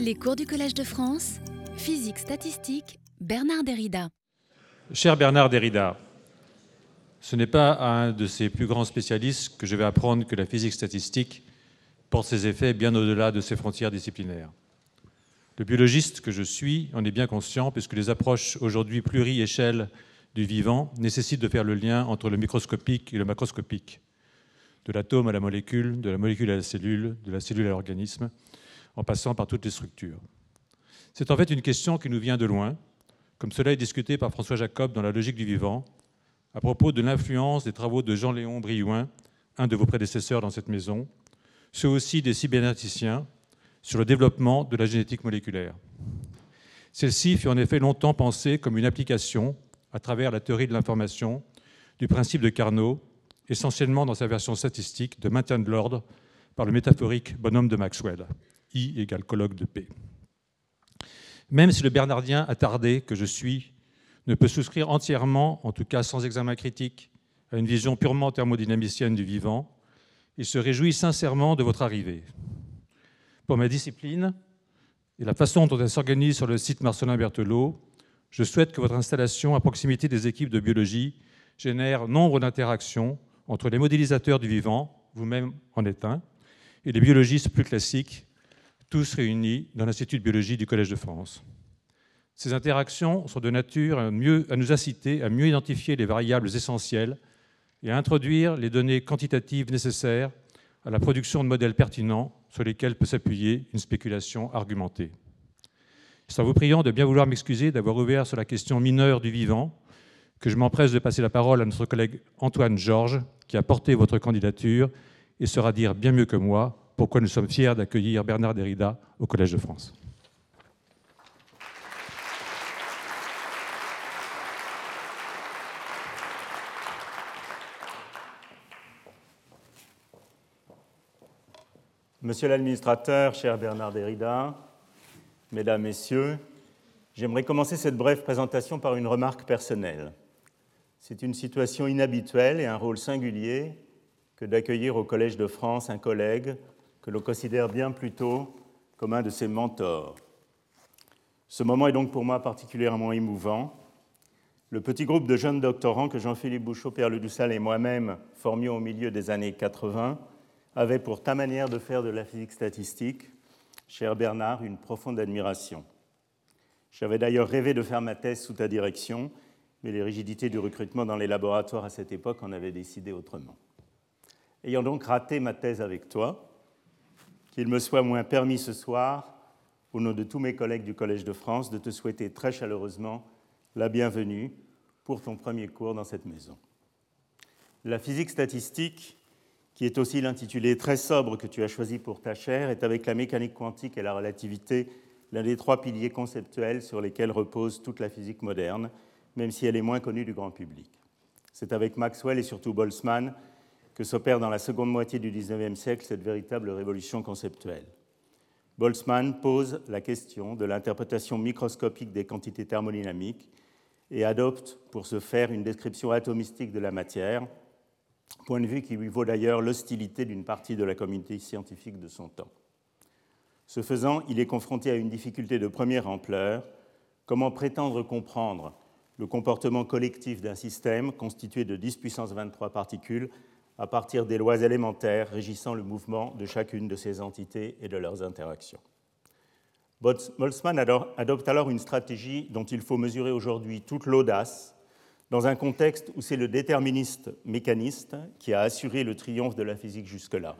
Les cours du Collège de France, physique statistique, Bernard Derrida. Cher Bernard Derrida, ce n'est pas à un de ses plus grands spécialistes que je vais apprendre que la physique statistique porte ses effets bien au-delà de ses frontières disciplinaires. Le biologiste que je suis en est bien conscient puisque les approches aujourd'hui pluri-échelles du vivant nécessitent de faire le lien entre le microscopique et le macroscopique, de l'atome à la molécule, de la molécule à la cellule, de la cellule à l'organisme, en passant par toutes les structures. C'est en fait une question qui nous vient de loin, comme cela est discuté par François Jacob dans La logique du vivant, à propos de l'influence des travaux de Jean-Léon Briouin, un de vos prédécesseurs dans cette maison, ceux aussi des cyberneticiens, sur le développement de la génétique moléculaire. Celle-ci fut en effet longtemps pensée comme une application, à travers la théorie de l'information, du principe de Carnot, essentiellement dans sa version statistique de maintien de l'ordre par le métaphorique bonhomme de Maxwell, I égale colloque de P. Même si le bernardien attardé que je suis ne peut souscrire entièrement, en tout cas sans examen critique, à une vision purement thermodynamicienne du vivant, il se réjouit sincèrement de votre arrivée. Pour ma discipline et la façon dont elle s'organise sur le site Marcelin Berthelot, je souhaite que votre installation à proximité des équipes de biologie génère nombre d'interactions entre les modélisateurs du vivant, vous-même en êtes un, et les biologistes plus classiques, tous réunis dans l'Institut de biologie du Collège de France. Ces interactions sont de nature à, mieux, à nous inciter à mieux identifier les variables essentielles et à introduire les données quantitatives nécessaires à la production de modèles pertinents sur lesquels peut s'appuyer une spéculation argumentée. C'est en vous priant de bien vouloir m'excuser d'avoir ouvert sur la question mineure du vivant que je m'empresse de passer la parole à notre collègue Antoine Georges, qui a porté votre candidature et saura dire bien mieux que moi pourquoi nous sommes fiers d'accueillir Bernard Derrida au Collège de France. Monsieur l'administrateur, cher Bernard Derrida, Mesdames, Messieurs, j'aimerais commencer cette brève présentation par une remarque personnelle. C'est une situation inhabituelle et un rôle singulier que d'accueillir au Collège de France un collègue que l'on considère bien plutôt comme un de ses mentors. Ce moment est donc pour moi particulièrement émouvant. Le petit groupe de jeunes doctorants que Jean-Philippe Bouchot, Pierre Ledoussal et moi-même formions au milieu des années 80 avait pour ta manière de faire de la physique statistique, cher Bernard, une profonde admiration. J'avais d'ailleurs rêvé de faire ma thèse sous ta direction, mais les rigidités du recrutement dans les laboratoires à cette époque en avaient décidé autrement. Ayant donc raté ma thèse avec toi, qu'il me soit moins permis ce soir, au nom de tous mes collègues du Collège de France, de te souhaiter très chaleureusement la bienvenue pour ton premier cours dans cette maison. La physique statistique qui est aussi l'intitulé très sobre que tu as choisi pour ta chaire, est avec la mécanique quantique et la relativité l'un des trois piliers conceptuels sur lesquels repose toute la physique moderne, même si elle est moins connue du grand public. C'est avec Maxwell et surtout Boltzmann que s'opère dans la seconde moitié du XIXe siècle cette véritable révolution conceptuelle. Boltzmann pose la question de l'interprétation microscopique des quantités thermodynamiques et adopte pour ce faire une description atomistique de la matière, point de vue qui lui vaut d'ailleurs l'hostilité d'une partie de la communauté scientifique de son temps. Ce faisant, il est confronté à une difficulté de première ampleur, comment prétendre comprendre le comportement collectif d'un système constitué de 10 puissance 23 particules à partir des lois élémentaires régissant le mouvement de chacune de ces entités et de leurs interactions. Boltzmann adopte alors une stratégie dont il faut mesurer aujourd'hui toute l'audace dans un contexte où c'est le déterministe mécaniste qui a assuré le triomphe de la physique jusque-là.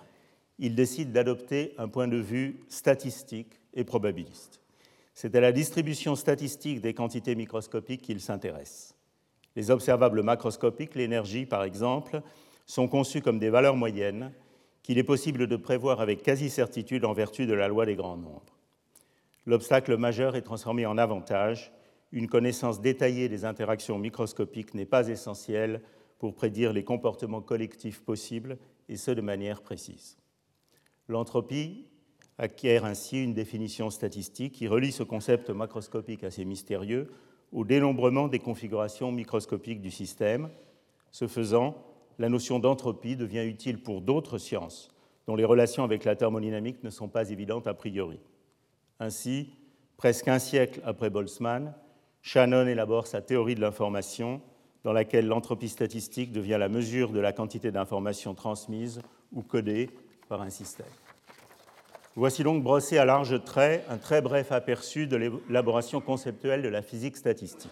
Il décide d'adopter un point de vue statistique et probabiliste. C'est à la distribution statistique des quantités microscopiques qu'il s'intéresse. Les observables macroscopiques, l'énergie par exemple, sont conçus comme des valeurs moyennes qu'il est possible de prévoir avec quasi-certitude en vertu de la loi des grands nombres. L'obstacle majeur est transformé en avantage une connaissance détaillée des interactions microscopiques n'est pas essentielle pour prédire les comportements collectifs possibles, et ce de manière précise. L'entropie acquiert ainsi une définition statistique qui relie ce concept macroscopique assez mystérieux au dénombrement des configurations microscopiques du système. Ce faisant, la notion d'entropie devient utile pour d'autres sciences dont les relations avec la thermodynamique ne sont pas évidentes a priori. Ainsi, presque un siècle après Boltzmann, Shannon élabore sa théorie de l'information, dans laquelle l'entropie statistique devient la mesure de la quantité d'informations transmises ou codées par un système. Voici donc brossé à large trait un très bref aperçu de l'élaboration conceptuelle de la physique statistique.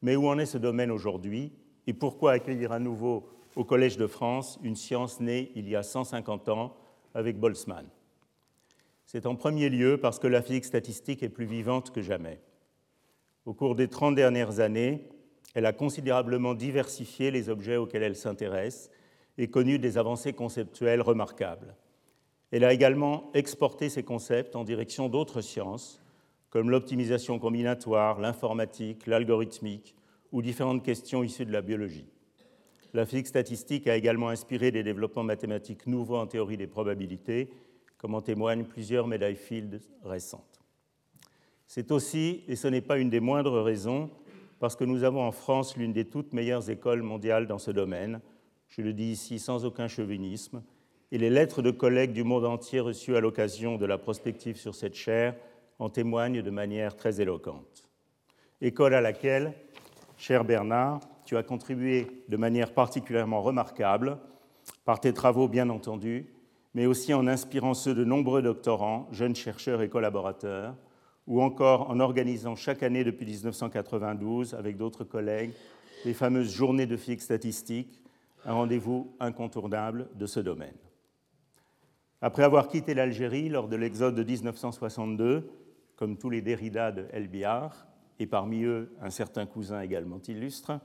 Mais où en est ce domaine aujourd'hui et pourquoi accueillir à nouveau au Collège de France une science née il y a 150 ans avec Boltzmann C'est en premier lieu parce que la physique statistique est plus vivante que jamais. Au cours des 30 dernières années, elle a considérablement diversifié les objets auxquels elle s'intéresse et connu des avancées conceptuelles remarquables. Elle a également exporté ces concepts en direction d'autres sciences, comme l'optimisation combinatoire, l'informatique, l'algorithmique ou différentes questions issues de la biologie. La physique statistique a également inspiré des développements mathématiques nouveaux en théorie des probabilités, comme en témoignent plusieurs médailles Fields récentes. C'est aussi, et ce n'est pas une des moindres raisons, parce que nous avons en France l'une des toutes meilleures écoles mondiales dans ce domaine, je le dis ici sans aucun chauvinisme, et les lettres de collègues du monde entier reçues à l'occasion de la prospective sur cette chaire en témoignent de manière très éloquente. École à laquelle, cher Bernard, tu as contribué de manière particulièrement remarquable, par tes travaux bien entendu, mais aussi en inspirant ceux de nombreux doctorants, jeunes chercheurs et collaborateurs, ou encore en organisant chaque année depuis 1992, avec d'autres collègues, les fameuses journées de physique statistique, un rendez-vous incontournable de ce domaine. Après avoir quitté l'Algérie lors de l'exode de 1962, comme tous les Derrida de El Biar, et parmi eux un certain cousin également illustre,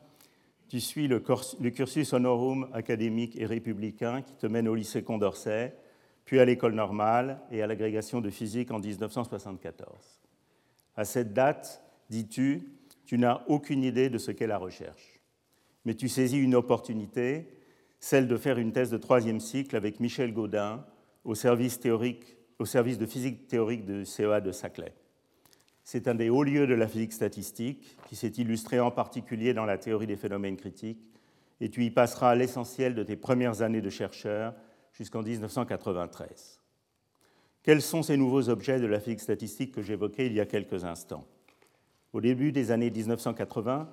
tu suis le, cursus honorum académique et républicain qui te mène au lycée Condorcet, puis à l'école normale et à l'agrégation de physique en 1974. À cette date, dis-tu, tu n'as aucune idée de ce qu'est la recherche. Mais tu saisis une opportunité, celle de faire une thèse de troisième cycle avec Michel Gaudin, au service, théorique, au service de physique théorique de CEA de Saclay. C'est un des hauts lieux de la physique statistique qui s'est illustré en particulier dans la théorie des phénomènes critiques, et tu y passeras l'essentiel de tes premières années de chercheur jusqu'en 1993. Quels sont ces nouveaux objets de la physique statistique que j'évoquais il y a quelques instants? Au début des années 1980,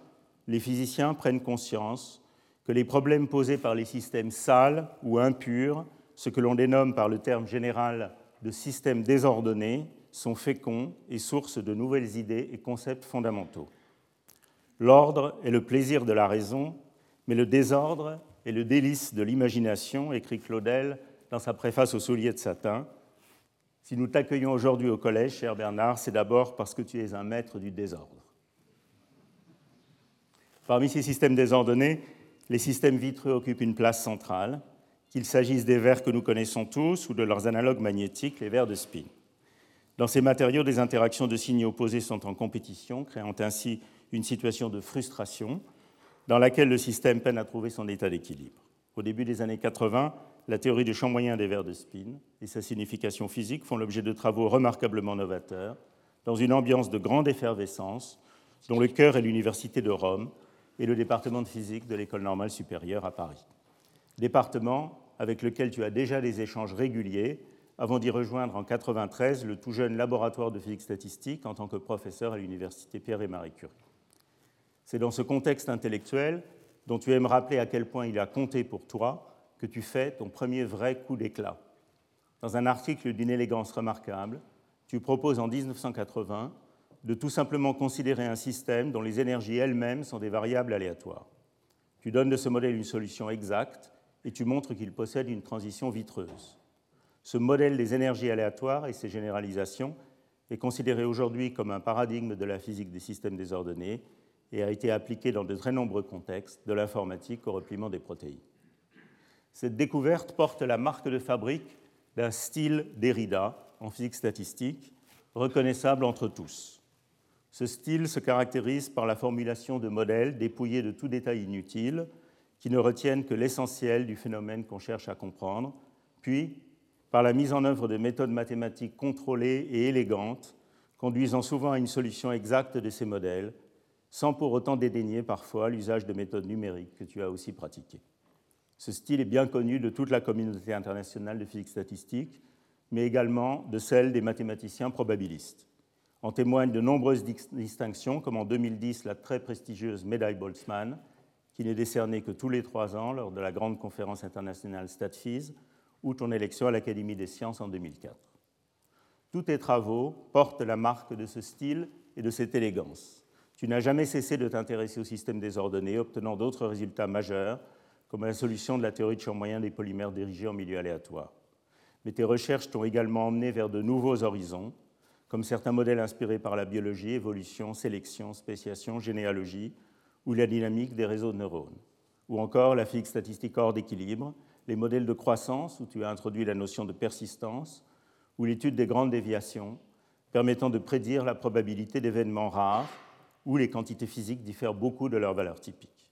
les physiciens prennent conscience que les problèmes posés par les systèmes sales ou impurs ce que l'on dénomme par le terme général de systèmes désordonnés, sont féconds et source de nouvelles idées et concepts fondamentaux. L'ordre est le plaisir de la raison, mais le désordre est le délice de l'imagination, écrit Claudel dans sa préface au soulier de satin. Si nous t'accueillons aujourd'hui au collège, cher Bernard, c'est d'abord parce que tu es un maître du désordre. Parmi ces systèmes désordonnés, les systèmes vitreux occupent une place centrale qu'il s'agisse des verres que nous connaissons tous ou de leurs analogues magnétiques, les verres de spin. Dans ces matériaux, des interactions de signes opposés sont en compétition, créant ainsi une situation de frustration dans laquelle le système peine à trouver son état d'équilibre. Au début des années 80, la théorie du champ moyen des verres de spin et sa signification physique font l'objet de travaux remarquablement novateurs dans une ambiance de grande effervescence dont le cœur est l'Université de Rome et le département de physique de l'École normale supérieure à Paris. Département avec lequel tu as déjà des échanges réguliers avant d'y rejoindre en 1993 le tout jeune laboratoire de physique statistique en tant que professeur à l'université Pierre et Marie Curie. C'est dans ce contexte intellectuel dont tu aimes rappeler à quel point il a compté pour toi que tu fais ton premier vrai coup d'éclat. Dans un article d'une élégance remarquable, tu proposes en 1980 de tout simplement considérer un système dont les énergies elles-mêmes sont des variables aléatoires. Tu donnes de ce modèle une solution exacte et tu montres qu'il possède une transition vitreuse. Ce modèle des énergies aléatoires et ses généralisations est considéré aujourd'hui comme un paradigme de la physique des systèmes désordonnés et a été appliqué dans de très nombreux contextes, de l'informatique au repliement des protéines. Cette découverte porte la marque de fabrique d'un style Derrida en physique statistique, reconnaissable entre tous. Ce style se caractérise par la formulation de modèles dépouillés de tout détail inutile, qui ne retiennent que l'essentiel du phénomène qu'on cherche à comprendre, puis par la mise en œuvre de méthodes mathématiques contrôlées et élégantes, conduisant souvent à une solution exacte de ces modèles, sans pour autant dédaigner parfois l'usage de méthodes numériques que tu as aussi pratiquées. Ce style est bien connu de toute la communauté internationale de physique statistique, mais également de celle des mathématiciens probabilistes. En témoignent de nombreuses distinctions, comme en 2010 la très prestigieuse médaille Boltzmann, qui n'est décernée que tous les trois ans lors de la grande conférence internationale StatFIS, ou ton élection à l'Académie des sciences en 2004. Tous tes travaux portent la marque de ce style et de cette élégance. Tu n'as jamais cessé de t'intéresser au système désordonné, obtenant d'autres résultats majeurs, comme la solution de la théorie de champ moyen des polymères dirigés en milieu aléatoire. Mais tes recherches t'ont également emmené vers de nouveaux horizons, comme certains modèles inspirés par la biologie, évolution, sélection, spéciation, généalogie, ou la dynamique des réseaux de neurones, ou encore la physique statistique hors d'équilibre, les modèles de croissance, où tu as introduit la notion de persistance, ou l'étude des grandes déviations, permettant de prédire la probabilité d'événements rares où les quantités physiques diffèrent beaucoup de leurs valeurs typiques.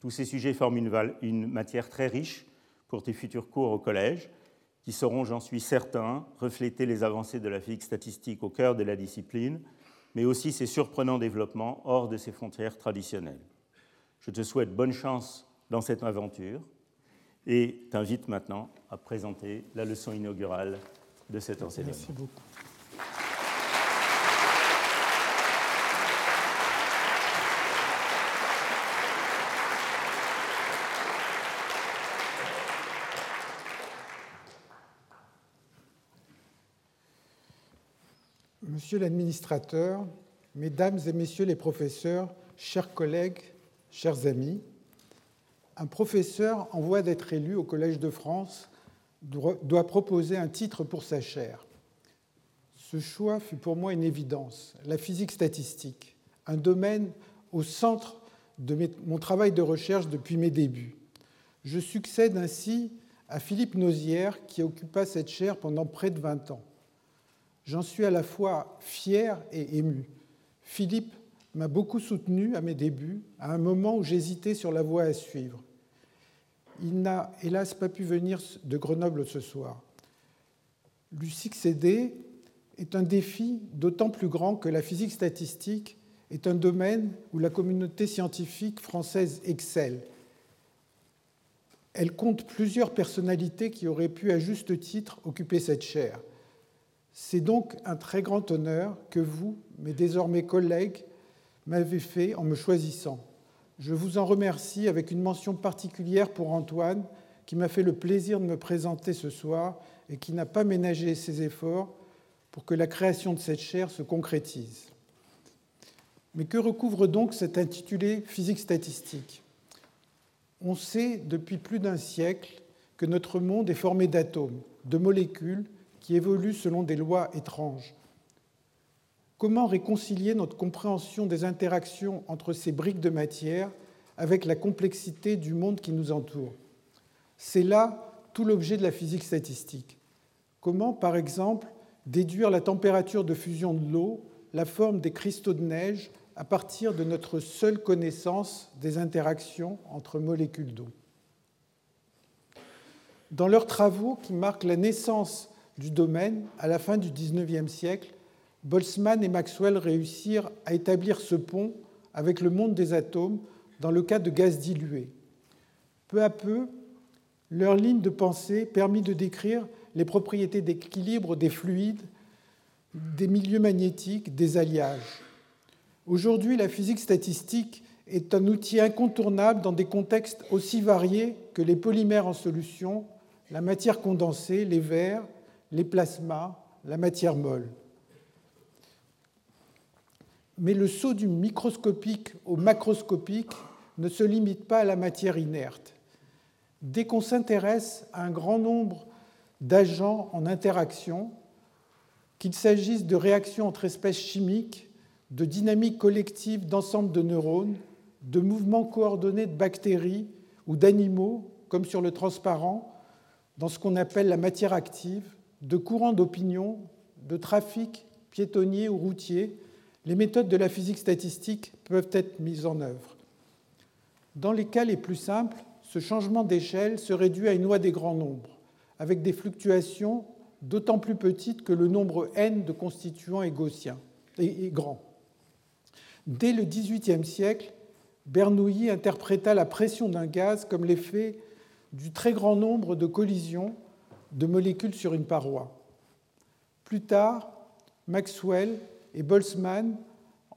Tous ces sujets forment une, une matière très riche pour tes futurs cours au collège, qui sauront, j'en suis certain, refléter les avancées de la physique statistique au cœur de la discipline, mais aussi ses surprenants développements hors de ses frontières traditionnelles. Je te souhaite bonne chance dans cette aventure et t'invite maintenant à présenter la leçon inaugurale de cet enseignement. Merci beaucoup. Monsieur l'administrateur, Mesdames et Messieurs les professeurs, chers collègues, chers amis, un professeur en voie d'être élu au Collège de France doit proposer un titre pour sa chaire. Ce choix fut pour moi une évidence, la physique statistique, un domaine au centre de mon travail de recherche depuis mes débuts. Je succède ainsi à Philippe Nozière qui occupa cette chaire pendant près de 20 ans. J'en suis à la fois fier et ému. Philippe m'a beaucoup soutenu à mes débuts, à un moment où j'hésitais sur la voie à suivre. Il n'a hélas pas pu venir de Grenoble ce soir. Lui succéder est un défi d'autant plus grand que la physique statistique est un domaine où la communauté scientifique française excelle. Elle compte plusieurs personnalités qui auraient pu à juste titre occuper cette chaire. C'est donc un très grand honneur que vous, mes désormais collègues, m'avez fait en me choisissant. Je vous en remercie avec une mention particulière pour Antoine, qui m'a fait le plaisir de me présenter ce soir et qui n'a pas ménagé ses efforts pour que la création de cette chaire se concrétise. Mais que recouvre donc cet intitulé physique statistique? On sait depuis plus d'un siècle que notre monde est formé d'atomes, de molécules qui évoluent selon des lois étranges. Comment réconcilier notre compréhension des interactions entre ces briques de matière avec la complexité du monde qui nous entoure? C'est là tout l'objet de la physique statistique. Comment, par exemple, déduire la température de fusion de l'eau, la forme des cristaux de neige, à partir de notre seule connaissance des interactions entre molécules d'eau? Dans leurs travaux qui marquent la naissance du domaine, à la fin du XIXe siècle, Boltzmann et Maxwell réussirent à établir ce pont avec le monde des atomes dans le cas de gaz dilués. Peu à peu, leur ligne de pensée permit de décrire les propriétés d'équilibre des fluides, des milieux magnétiques, des alliages. Aujourd'hui, la physique statistique est un outil incontournable dans des contextes aussi variés que les polymères en solution, la matière condensée, les verres, les plasmas, la matière molle. Mais le saut du microscopique au macroscopique ne se limite pas à la matière inerte. Dès qu'on s'intéresse à un grand nombre d'agents en interaction, qu'il s'agisse de réactions entre espèces chimiques, de dynamiques collectives d'ensemble de neurones, de mouvements coordonnés de bactéries ou d'animaux, comme sur le transparent, dans ce qu'on appelle la matière active, de courants d'opinion, de trafic piétonnier ou routier, les méthodes de la physique statistique peuvent être mises en œuvre. Dans les cas les plus simples, ce changement d'échelle se réduit à une loi des grands nombres, avec des fluctuations d'autant plus petites que le nombre n de constituants est et grand. Dès le XVIIIe siècle, Bernoulli interpréta la pression d'un gaz comme l'effet du très grand nombre de collisions de molécules sur une paroi. Plus tard, Maxwell et Boltzmann,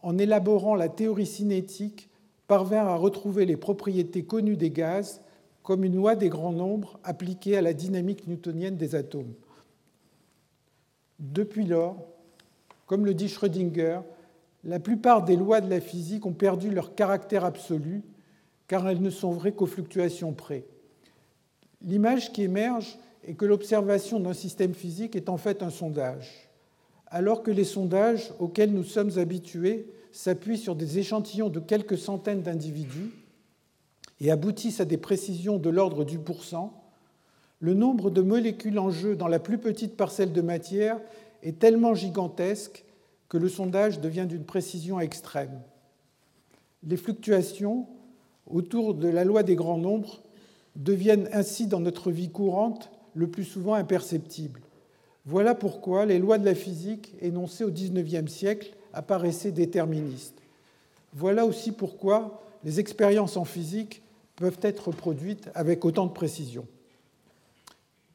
en élaborant la théorie cinétique, parvinrent à retrouver les propriétés connues des gaz comme une loi des grands nombres appliquée à la dynamique newtonienne des atomes. Depuis lors, comme le dit Schrödinger, la plupart des lois de la physique ont perdu leur caractère absolu car elles ne sont vraies qu'aux fluctuations près. L'image qui émerge est que l'observation d'un système physique est en fait un sondage, alors que les sondages auxquels nous sommes habitués s'appuient sur des échantillons de quelques centaines d'individus et aboutissent à des précisions de l'ordre du pourcent, le nombre de molécules en jeu dans la plus petite parcelle de matière est tellement gigantesque que le sondage devient d'une précision extrême. Les fluctuations autour de la loi des grands nombres deviennent ainsi dans notre vie courante le plus souvent imperceptibles. Voilà pourquoi les lois de la physique énoncées au XIXe siècle apparaissaient déterministes. Voilà aussi pourquoi les expériences en physique peuvent être produites avec autant de précision.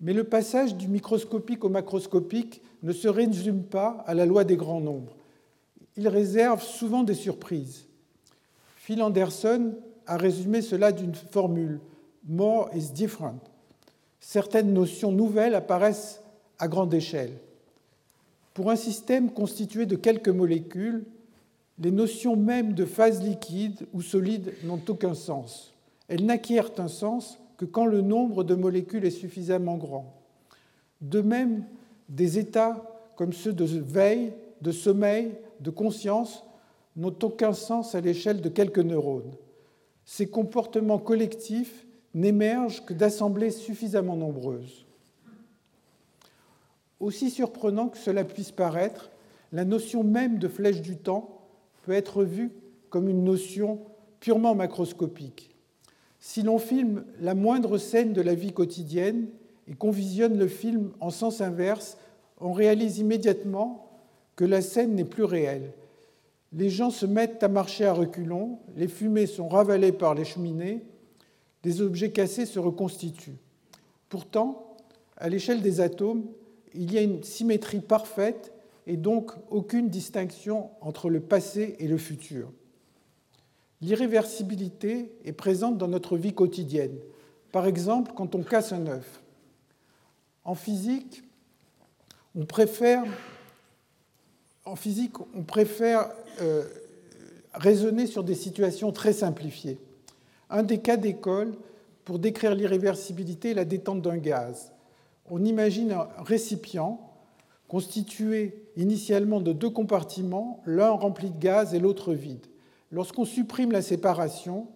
Mais le passage du microscopique au macroscopique ne se résume pas à la loi des grands nombres. Il réserve souvent des surprises. Phil Anderson a résumé cela d'une formule More is different. Certaines notions nouvelles apparaissent à grande échelle. Pour un système constitué de quelques molécules, les notions mêmes de phase liquide ou solide n'ont aucun sens. Elles n'acquièrent un sens que quand le nombre de molécules est suffisamment grand. De même, des états comme ceux de veille, de sommeil, de conscience n'ont aucun sens à l'échelle de quelques neurones. Ces comportements collectifs n'émergent que d'assemblées suffisamment nombreuses. Aussi surprenant que cela puisse paraître, la notion même de flèche du temps peut être vue comme une notion purement macroscopique. Si l'on filme la moindre scène de la vie quotidienne et qu'on visionne le film en sens inverse, on réalise immédiatement que la scène n'est plus réelle. Les gens se mettent à marcher à reculons, les fumées sont ravalées par les cheminées, les objets cassés se reconstituent. Pourtant, à l'échelle des atomes, il y a une symétrie parfaite et donc aucune distinction entre le passé et le futur. L'irréversibilité est présente dans notre vie quotidienne. Par exemple, quand on casse un œuf. En physique, on préfère, en physique, on préfère euh, raisonner sur des situations très simplifiées. Un des cas d'école pour décrire l'irréversibilité est la détente d'un gaz. On imagine un récipient constitué initialement de deux compartiments, l'un rempli de gaz et l'autre vide. Lorsqu'on supprime la séparation,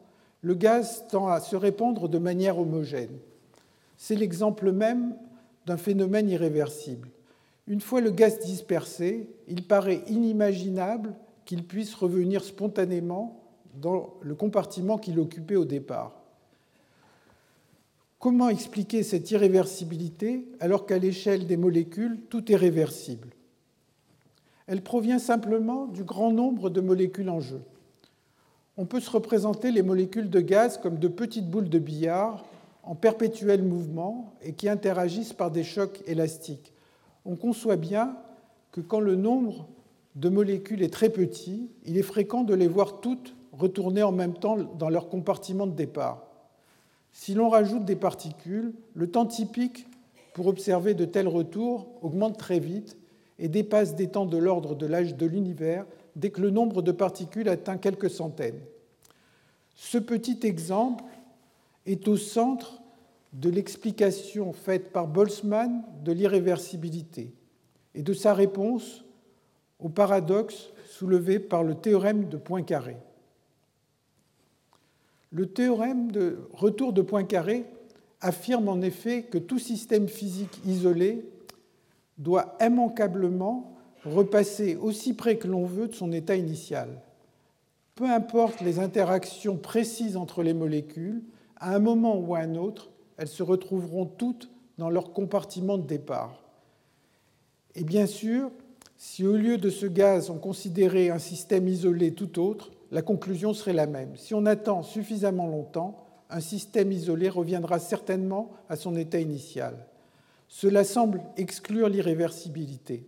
le gaz tend à se répandre de manière homogène. C'est l'exemple même d'un phénomène irréversible. Une fois le gaz dispersé, il paraît inimaginable qu'il puisse revenir spontanément dans le compartiment qu'il occupait au départ. Comment expliquer cette irréversibilité alors qu'à l'échelle des molécules, tout est réversible? Elle provient simplement du grand nombre de molécules en jeu. On peut se représenter les molécules de gaz comme de petites boules de billard en perpétuel mouvement et qui interagissent par des chocs élastiques. On conçoit bien que quand le nombre de molécules est très petit, il est fréquent de les voir toutes retourner en même temps dans leur compartiment de départ. Si l'on rajoute des particules, le temps typique pour observer de tels retours augmente très vite et dépasse des temps de l'ordre de l'âge de l'univers dès que le nombre de particules atteint quelques centaines. Ce petit exemple est au centre de l'explication faite par Boltzmann de l'irréversibilité et de sa réponse au paradoxe soulevé par le théorème de Poincaré. Le théorème de retour de Poincaré affirme en effet que tout système physique isolé doit immanquablement repasser aussi près que l'on veut de son état initial. Peu importe les interactions précises entre les molécules, à un moment ou à un autre, elles se retrouveront toutes dans leur compartiment de départ. Et bien sûr, si au lieu de ce gaz on considérait un système isolé tout autre, la conclusion serait la même. Si on attend suffisamment longtemps, un système isolé reviendra certainement à son état initial. Cela semble exclure l'irréversibilité.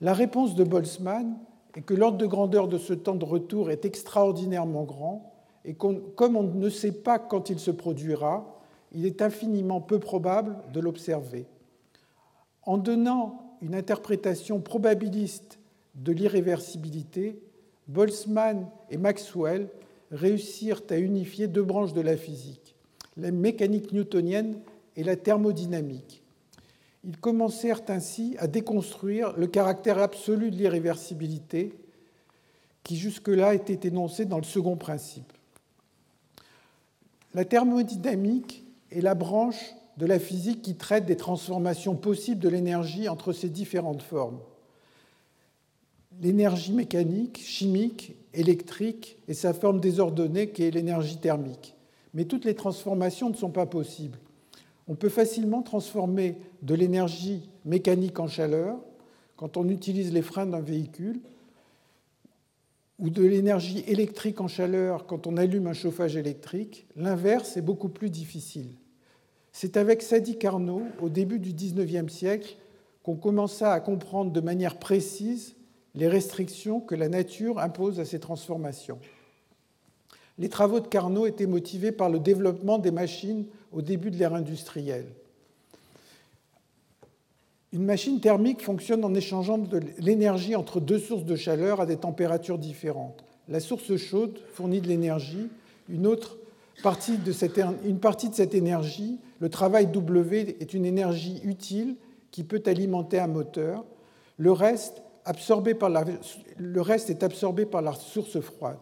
La réponse de Boltzmann est que l'ordre de grandeur de ce temps de retour est extraordinairement grand et comme on ne sait pas quand il se produira, il est infiniment peu probable de l'observer. En donnant une interprétation probabiliste de l'irréversibilité, Boltzmann et Maxwell réussirent à unifier deux branches de la physique, la mécanique newtonienne et la thermodynamique. Ils commencèrent ainsi à déconstruire le caractère absolu de l'irréversibilité qui jusque-là était énoncé dans le second principe. La thermodynamique est la branche de la physique qui traite des transformations possibles de l'énergie entre ses différentes formes. L'énergie mécanique, chimique, électrique et sa forme désordonnée qui est l'énergie thermique. Mais toutes les transformations ne sont pas possibles. On peut facilement transformer de l'énergie mécanique en chaleur quand on utilise les freins d'un véhicule, ou de l'énergie électrique en chaleur quand on allume un chauffage électrique. L'inverse est beaucoup plus difficile. C'est avec Sadi Carnot, au début du XIXe siècle, qu'on commença à comprendre de manière précise les restrictions que la nature impose à ces transformations. Les travaux de Carnot étaient motivés par le développement des machines au début de l'ère industrielle. Une machine thermique fonctionne en échangeant de l'énergie entre deux sources de chaleur à des températures différentes. La source chaude fournit de l'énergie, une autre partie de cette, partie de cette énergie, le travail W, est une énergie utile qui peut alimenter un moteur. Le reste, absorbé par la, le reste est absorbé par la source froide.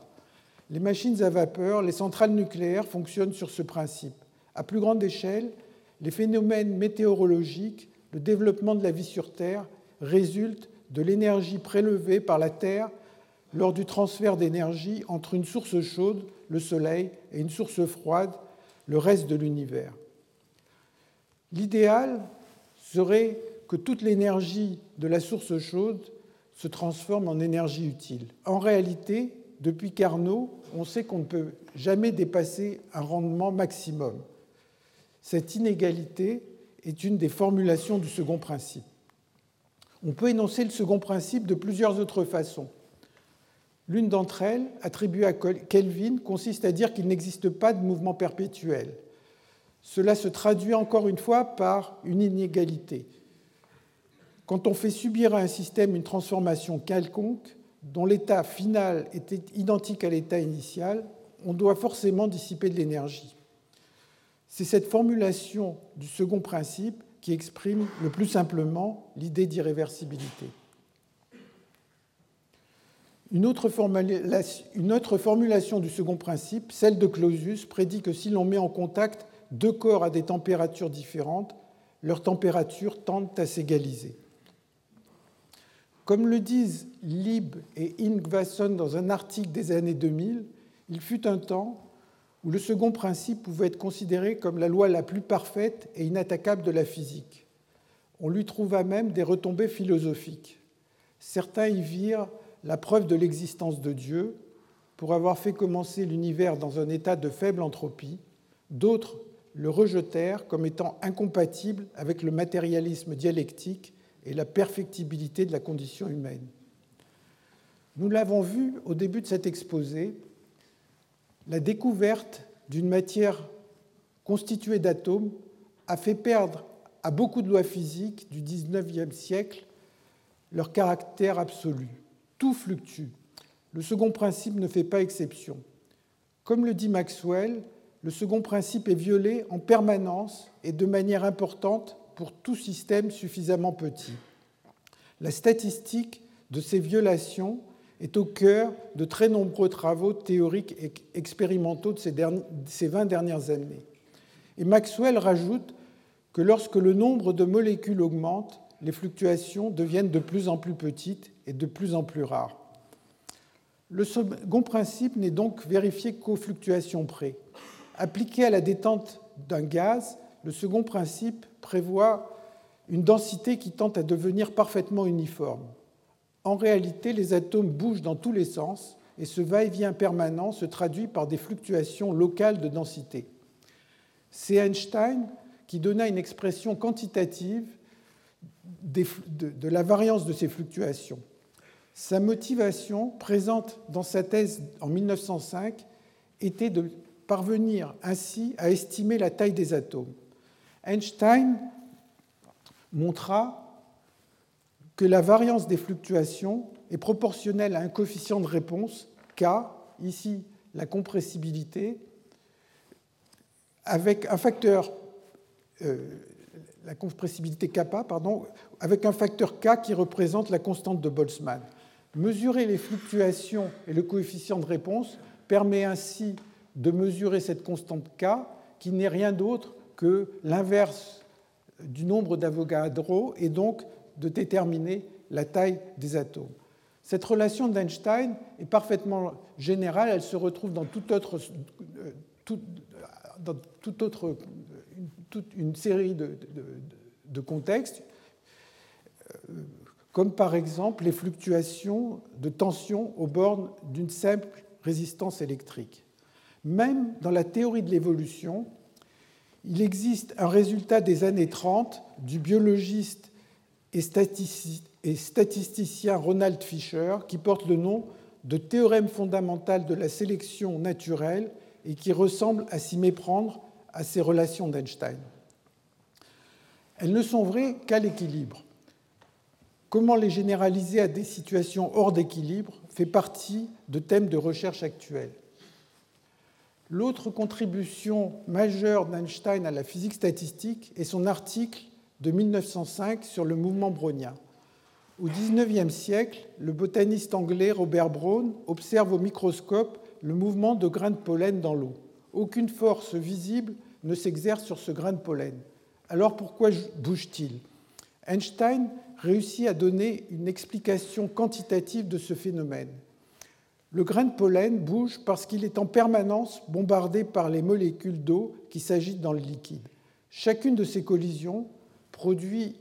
Les machines à vapeur, les centrales nucléaires fonctionnent sur ce principe. À plus grande échelle, les phénomènes météorologiques, le développement de la vie sur Terre résultent de l'énergie prélevée par la Terre lors du transfert d'énergie entre une source chaude, le Soleil, et une source froide, le reste de l'univers. L'idéal serait que toute l'énergie de la source chaude se transforme en énergie utile. En réalité, depuis Carnot, on sait qu'on ne peut jamais dépasser un rendement maximum. Cette inégalité est une des formulations du second principe. On peut énoncer le second principe de plusieurs autres façons. L'une d'entre elles, attribuée à Kelvin, consiste à dire qu'il n'existe pas de mouvement perpétuel. Cela se traduit encore une fois par une inégalité. Quand on fait subir à un système une transformation quelconque, dont l'état final était identique à l'état initial, on doit forcément dissiper de l'énergie. C'est cette formulation du second principe qui exprime le plus simplement l'idée d'irréversibilité. Une autre, formulation du second principe, celle de Clausius, prédit que si l'on met en contact deux corps à des températures différentes, leurs températures tendent à s'égaliser. Comme le disent Lieb et Ingvason dans un article des années 2000, il fut un temps où le second principe pouvait être considéré comme la loi la plus parfaite et inattaquable de la physique. On lui trouva même des retombées philosophiques. Certains y virent la preuve de l'existence de Dieu pour avoir fait commencer l'univers dans un état de faible entropie, d'autres le rejetèrent comme étant incompatible avec le matérialisme dialectique et la perfectibilité de la condition humaine. Nous l'avons vu au début de cet exposé, la découverte d'une matière constituée d'atomes a fait perdre à beaucoup de lois physiques du XIXe siècle leur caractère absolu. Tout fluctue. Le second principe ne fait pas exception. Comme le dit Maxwell, le second principe est violé en permanence et de manière importante pour tout système suffisamment petit. La statistique de ces violations est au cœur de très nombreux travaux théoriques et expérimentaux de ces 20 dernières années. Et Maxwell rajoute que lorsque le nombre de molécules augmente, les fluctuations deviennent de plus en plus petites et de plus en plus rares. Le second principe n'est donc vérifié qu'aux fluctuations près. Appliqué à la détente d'un gaz, le second principe prévoit une densité qui tente à devenir parfaitement uniforme. En réalité, les atomes bougent dans tous les sens et ce va-et-vient permanent se traduit par des fluctuations locales de densité. C'est Einstein qui donna une expression quantitative de la variance de ces fluctuations. Sa motivation, présente dans sa thèse en 1905, était de parvenir ainsi à estimer la taille des atomes. Einstein montra que la variance des fluctuations est proportionnelle à un coefficient de réponse, K, ici la compressibilité, avec un facteur, euh, avec un facteur K qui représente la constante de Boltzmann. Mesurer les fluctuations et le coefficient de réponse permet ainsi de mesurer cette constante K, qui n'est rien d'autre que l'inverse du nombre d'Avogadro et donc de déterminer la taille des atomes. Cette relation d'Einstein est parfaitement générale, elle se retrouve dans toute autre, dans toute autre toute une série de, de contextes, comme par exemple les fluctuations de tension aux bornes d'une simple résistance électrique. Même dans la théorie de l'évolution, il existe un résultat des années 30 du biologiste et statisticien Ronald Fisher qui porte le nom de théorème fondamental de la sélection naturelle et qui ressemble à s'y méprendre à ces relations d'Einstein. Elles ne sont vraies qu'à l'équilibre. Comment les généraliser à des situations hors d'équilibre fait partie de thèmes de recherche actuels. L'autre contribution majeure d'Einstein à la physique statistique est son article de 1905 sur le mouvement brownien. Au XIXe siècle, le botaniste anglais Robert Brown observe au microscope le mouvement de grains de pollen dans l'eau. Aucune force visible ne s'exerce sur ce grain de pollen. Alors pourquoi bouge-t-il? Einstein réussit à donner une explication quantitative de ce phénomène. Le grain de pollen bouge parce qu'il est en permanence bombardé par les molécules d'eau qui s'agitent dans le liquide. Chacune de ces collisions produit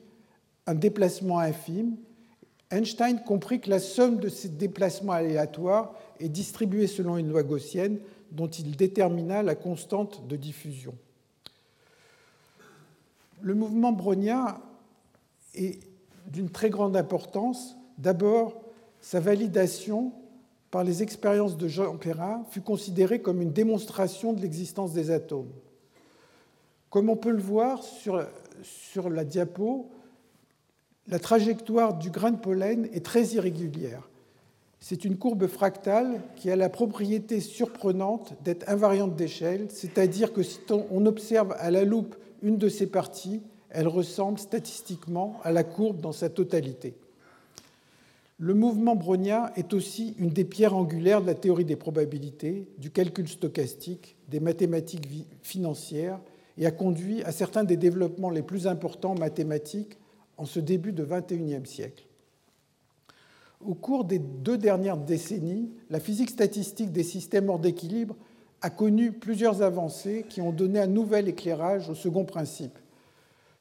un déplacement infime. Einstein comprit que la somme de ces déplacements aléatoires est distribuée selon une loi gaussienne dont il détermina la constante de diffusion. Le mouvement brownien est d'une très grande importance. D'abord, sa validation par les expériences de Jean Perrin fut considéré comme une démonstration de l'existence des atomes. Comme on peut le voir sur, sur la diapo, la trajectoire du grain de pollen est très irrégulière. C'est une courbe fractale qui a la propriété surprenante d'être invariante d'échelle, c'est-à-dire que si on observe à la loupe une de ces parties, elle ressemble statistiquement à la courbe dans sa totalité. Le mouvement brownien est aussi une des pierres angulaires de la théorie des probabilités, du calcul stochastique, des mathématiques financières et a conduit à certains des développements les plus importants mathématiques en ce début de XXIe siècle. Au cours des deux dernières décennies, la physique statistique des systèmes hors d'équilibre a connu plusieurs avancées qui ont donné un nouvel éclairage au second principe.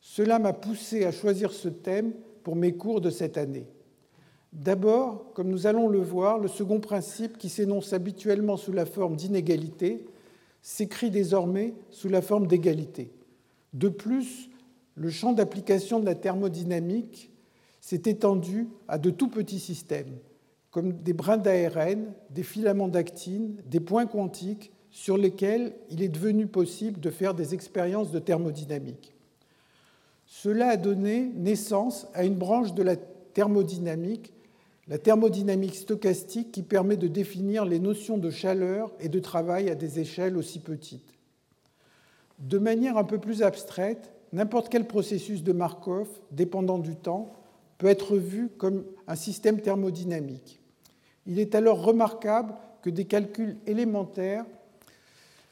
Cela m'a poussé à choisir ce thème pour mes cours de cette année. D'abord, comme nous allons le voir, le second principe, qui s'énonce habituellement sous la forme d'inégalité, s'écrit désormais sous la forme d'égalité. De plus, le champ d'application de la thermodynamique s'est étendu à de tout petits systèmes, comme des brins d'ARN, des filaments d'actine, des points quantiques, sur lesquels il est devenu possible de faire des expériences de thermodynamique. Cela a donné naissance à une branche de la thermodynamique la thermodynamique stochastique qui permet de définir les notions de chaleur et de travail à des échelles aussi petites. De manière un peu plus abstraite, n'importe quel processus de Markov, dépendant du temps, peut être vu comme un système thermodynamique. Il est alors remarquable que des calculs élémentaires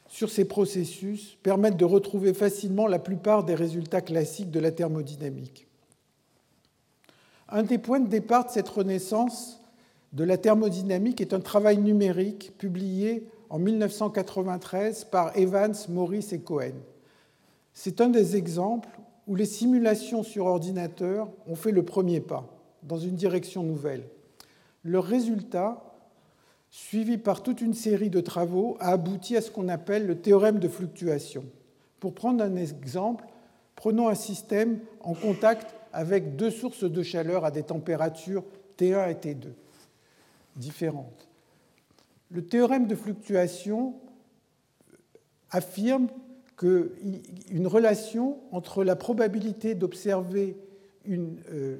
sur ces processus permettent de retrouver facilement la plupart des résultats classiques de la thermodynamique. Un des points de départ de cette renaissance de la thermodynamique est un travail numérique publié en 1993 par Evans, Morris et Cohen. C'est un des exemples où les simulations sur ordinateur ont fait le premier pas dans une direction nouvelle. Le résultat, suivi par toute une série de travaux, a abouti à ce qu'on appelle le théorème de fluctuation. Pour prendre un exemple, Prenons un système en contact avec deux sources de chaleur à des températures T1 et T2 différentes. Le théorème de fluctuation affirme qu'une relation entre la probabilité d'observer euh,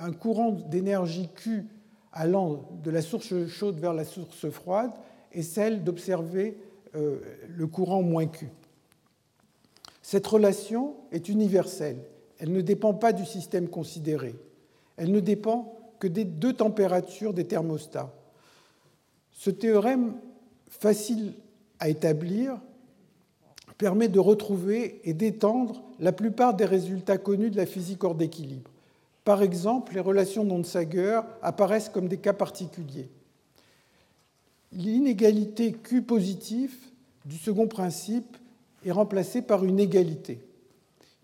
un courant d'énergie Q allant de la source chaude vers la source froide et celle d'observer euh, le courant moins Q. Cette relation est universelle. Elle ne dépend pas du système considéré. Elle ne dépend que des deux températures des thermostats. Ce théorème, facile à établir, permet de retrouver et d'étendre la plupart des résultats connus de la physique hors d'équilibre. Par exemple, les relations d'Onsager apparaissent comme des cas particuliers. L'inégalité Q positif du second principe est remplacée par une égalité.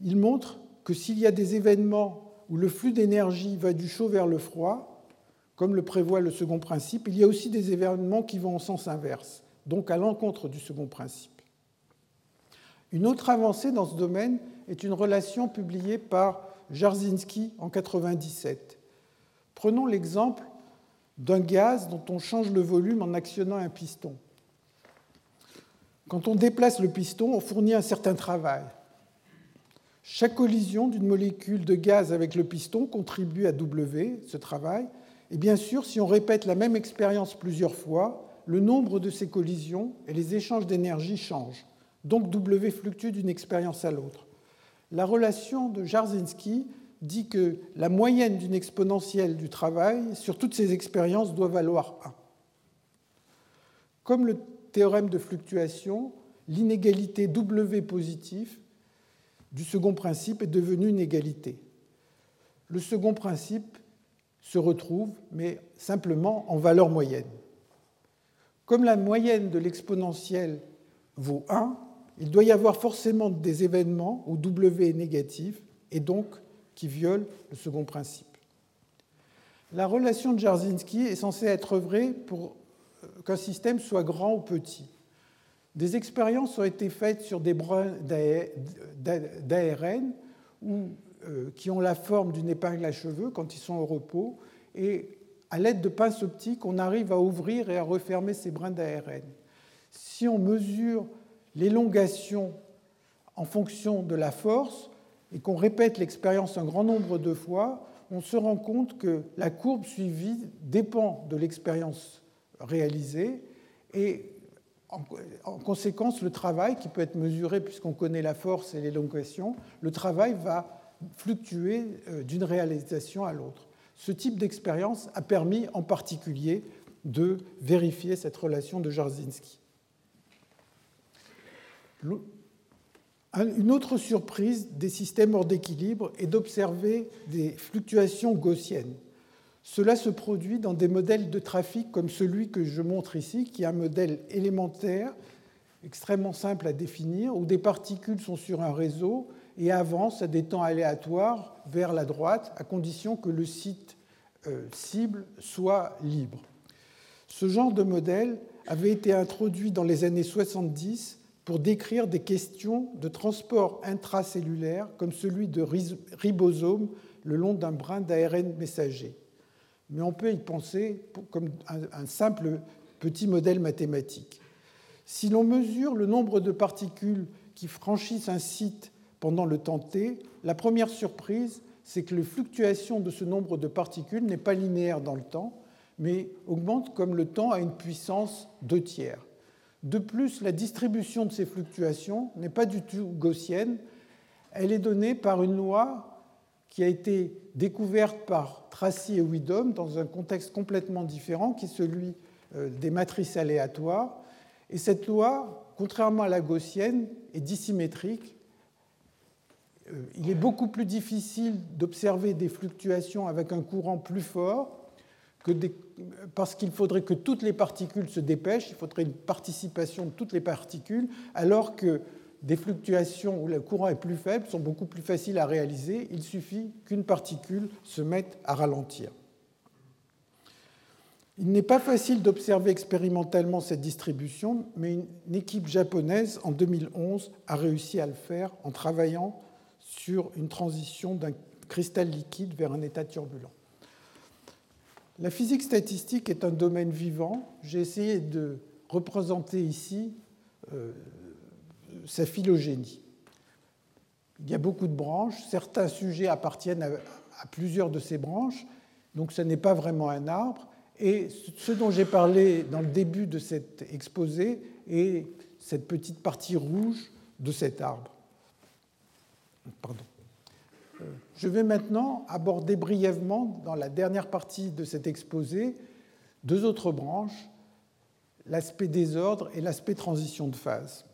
Il montre que s'il y a des événements où le flux d'énergie va du chaud vers le froid, comme le prévoit le second principe, il y a aussi des événements qui vont en sens inverse, donc à l'encontre du second principe. Une autre avancée dans ce domaine est une relation publiée par Jarzynski en 1997. Prenons l'exemple d'un gaz dont on change le volume en actionnant un piston. Quand on déplace le piston, on fournit un certain travail. Chaque collision d'une molécule de gaz avec le piston contribue à W, ce travail. Et bien sûr, si on répète la même expérience plusieurs fois, le nombre de ces collisions et les échanges d'énergie changent. Donc W fluctue d'une expérience à l'autre. La relation de Jarzynski dit que la moyenne d'une exponentielle du travail sur toutes ces expériences doit valoir 1. Comme le théorème de fluctuation, l'inégalité W positif du second principe est devenue une égalité. Le second principe se retrouve, mais simplement en valeur moyenne. Comme la moyenne de l'exponentielle vaut 1, il doit y avoir forcément des événements où W est négatif et donc qui violent le second principe. La relation de Jarzynski est censée être vraie pour euh, qu'un système soit grand ou petit. Des expériences ont été faites sur des brins d'ARN euh, qui ont la forme d'une épingle à cheveux quand ils sont au repos, et à l'aide de pinces optiques, on arrive à ouvrir et à refermer ces brins d'ARN. Si on mesure l'élongation en fonction de la force et qu'on répète l'expérience un grand nombre de fois, on se rend compte que la courbe suivie dépend de l'expérience réalisée et en conséquence, le travail, qui peut être mesuré puisqu'on connaît la force et l'élongation, le travail va fluctuer euh, d'une réalisation à l'autre. Ce type d'expérience a permis en particulier de vérifier cette relation de Jarzynski. Une autre surprise des systèmes hors d'équilibre est d'observer des fluctuations gaussiennes. Cela se produit dans des modèles de trafic comme celui que je montre ici, qui est un modèle élémentaire, extrêmement simple à définir, où des particules sont sur un réseau et avancent à des temps aléatoires vers la droite, à condition que le site euh, cible soit libre. Ce genre de modèle avait été introduit dans les années 70 pour décrire des questions de transport intracellulaire comme celui de ribosomes le long d'un brin d'ARN messager. Mais on peut y penser comme un simple petit modèle mathématique. Si l'on mesure le nombre de particules qui franchissent un site pendant le temps t, la première surprise, c'est que la fluctuation de ce nombre de particules n'est pas linéaire dans le temps, mais augmente comme le temps a une puissance 2 tiers. De plus, la distribution de ces fluctuations n'est pas du tout gaussienne. Elle est donnée par une loi qui a été découverte par Tracy et Widom dans un contexte complètement différent, qui est celui euh, des matrices aléatoires. Et cette loi, contrairement à la gaussienne, est dissymétrique. Euh, il est beaucoup plus difficile d'observer des fluctuations avec un courant plus fort parce qu'il faudrait que toutes les particules se dépêchent, il faudrait une participation de toutes les particules, alors que des fluctuations où le courant est plus faible sont beaucoup plus faciles à réaliser. Il suffit qu'une particule se mette à ralentir. Il n'est pas facile d'observer expérimentalement cette distribution, mais une équipe japonaise en 2011 a réussi à le faire en travaillant sur une transition d'un cristal liquide vers un état turbulent. La physique statistique est un domaine vivant. J'ai essayé de représenter ici euh, sa phylogénie. Il y a beaucoup de branches, certains sujets appartiennent à, plusieurs de ces branches, donc ce n'est pas vraiment un arbre. Et ce dont j'ai parlé dans le début de cet exposé est cette petite partie rouge de cet arbre. Pardon. Euh, je vais maintenant aborder brièvement, dans la dernière partie de cet exposé, deux autres branches, l'aspect désordre et l'aspect transition de phase.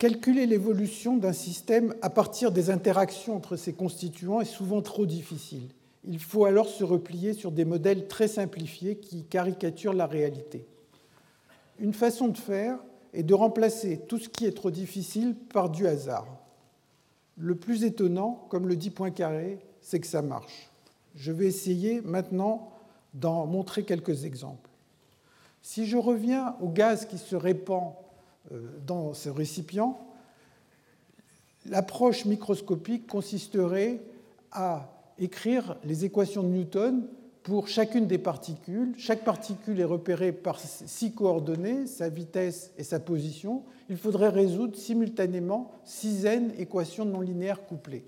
Calculer l'évolution d'un système à partir des interactions entre ses constituants est souvent trop difficile. Il faut alors se replier sur des modèles très simplifiés qui caricaturent la réalité. Une façon de faire est de remplacer tout ce qui est trop difficile par du hasard. Le plus étonnant, comme le dit Poincaré, c'est que ça marche. Je vais essayer maintenant d'en montrer quelques exemples. Si je reviens au gaz qui se répand dans ce récipient, l'approche microscopique consisterait à écrire les équations de Newton pour chacune des particules. Chaque particule est repérée par six coordonnées, sa vitesse et sa position. Il faudrait résoudre simultanément six n équations non linéaires couplées.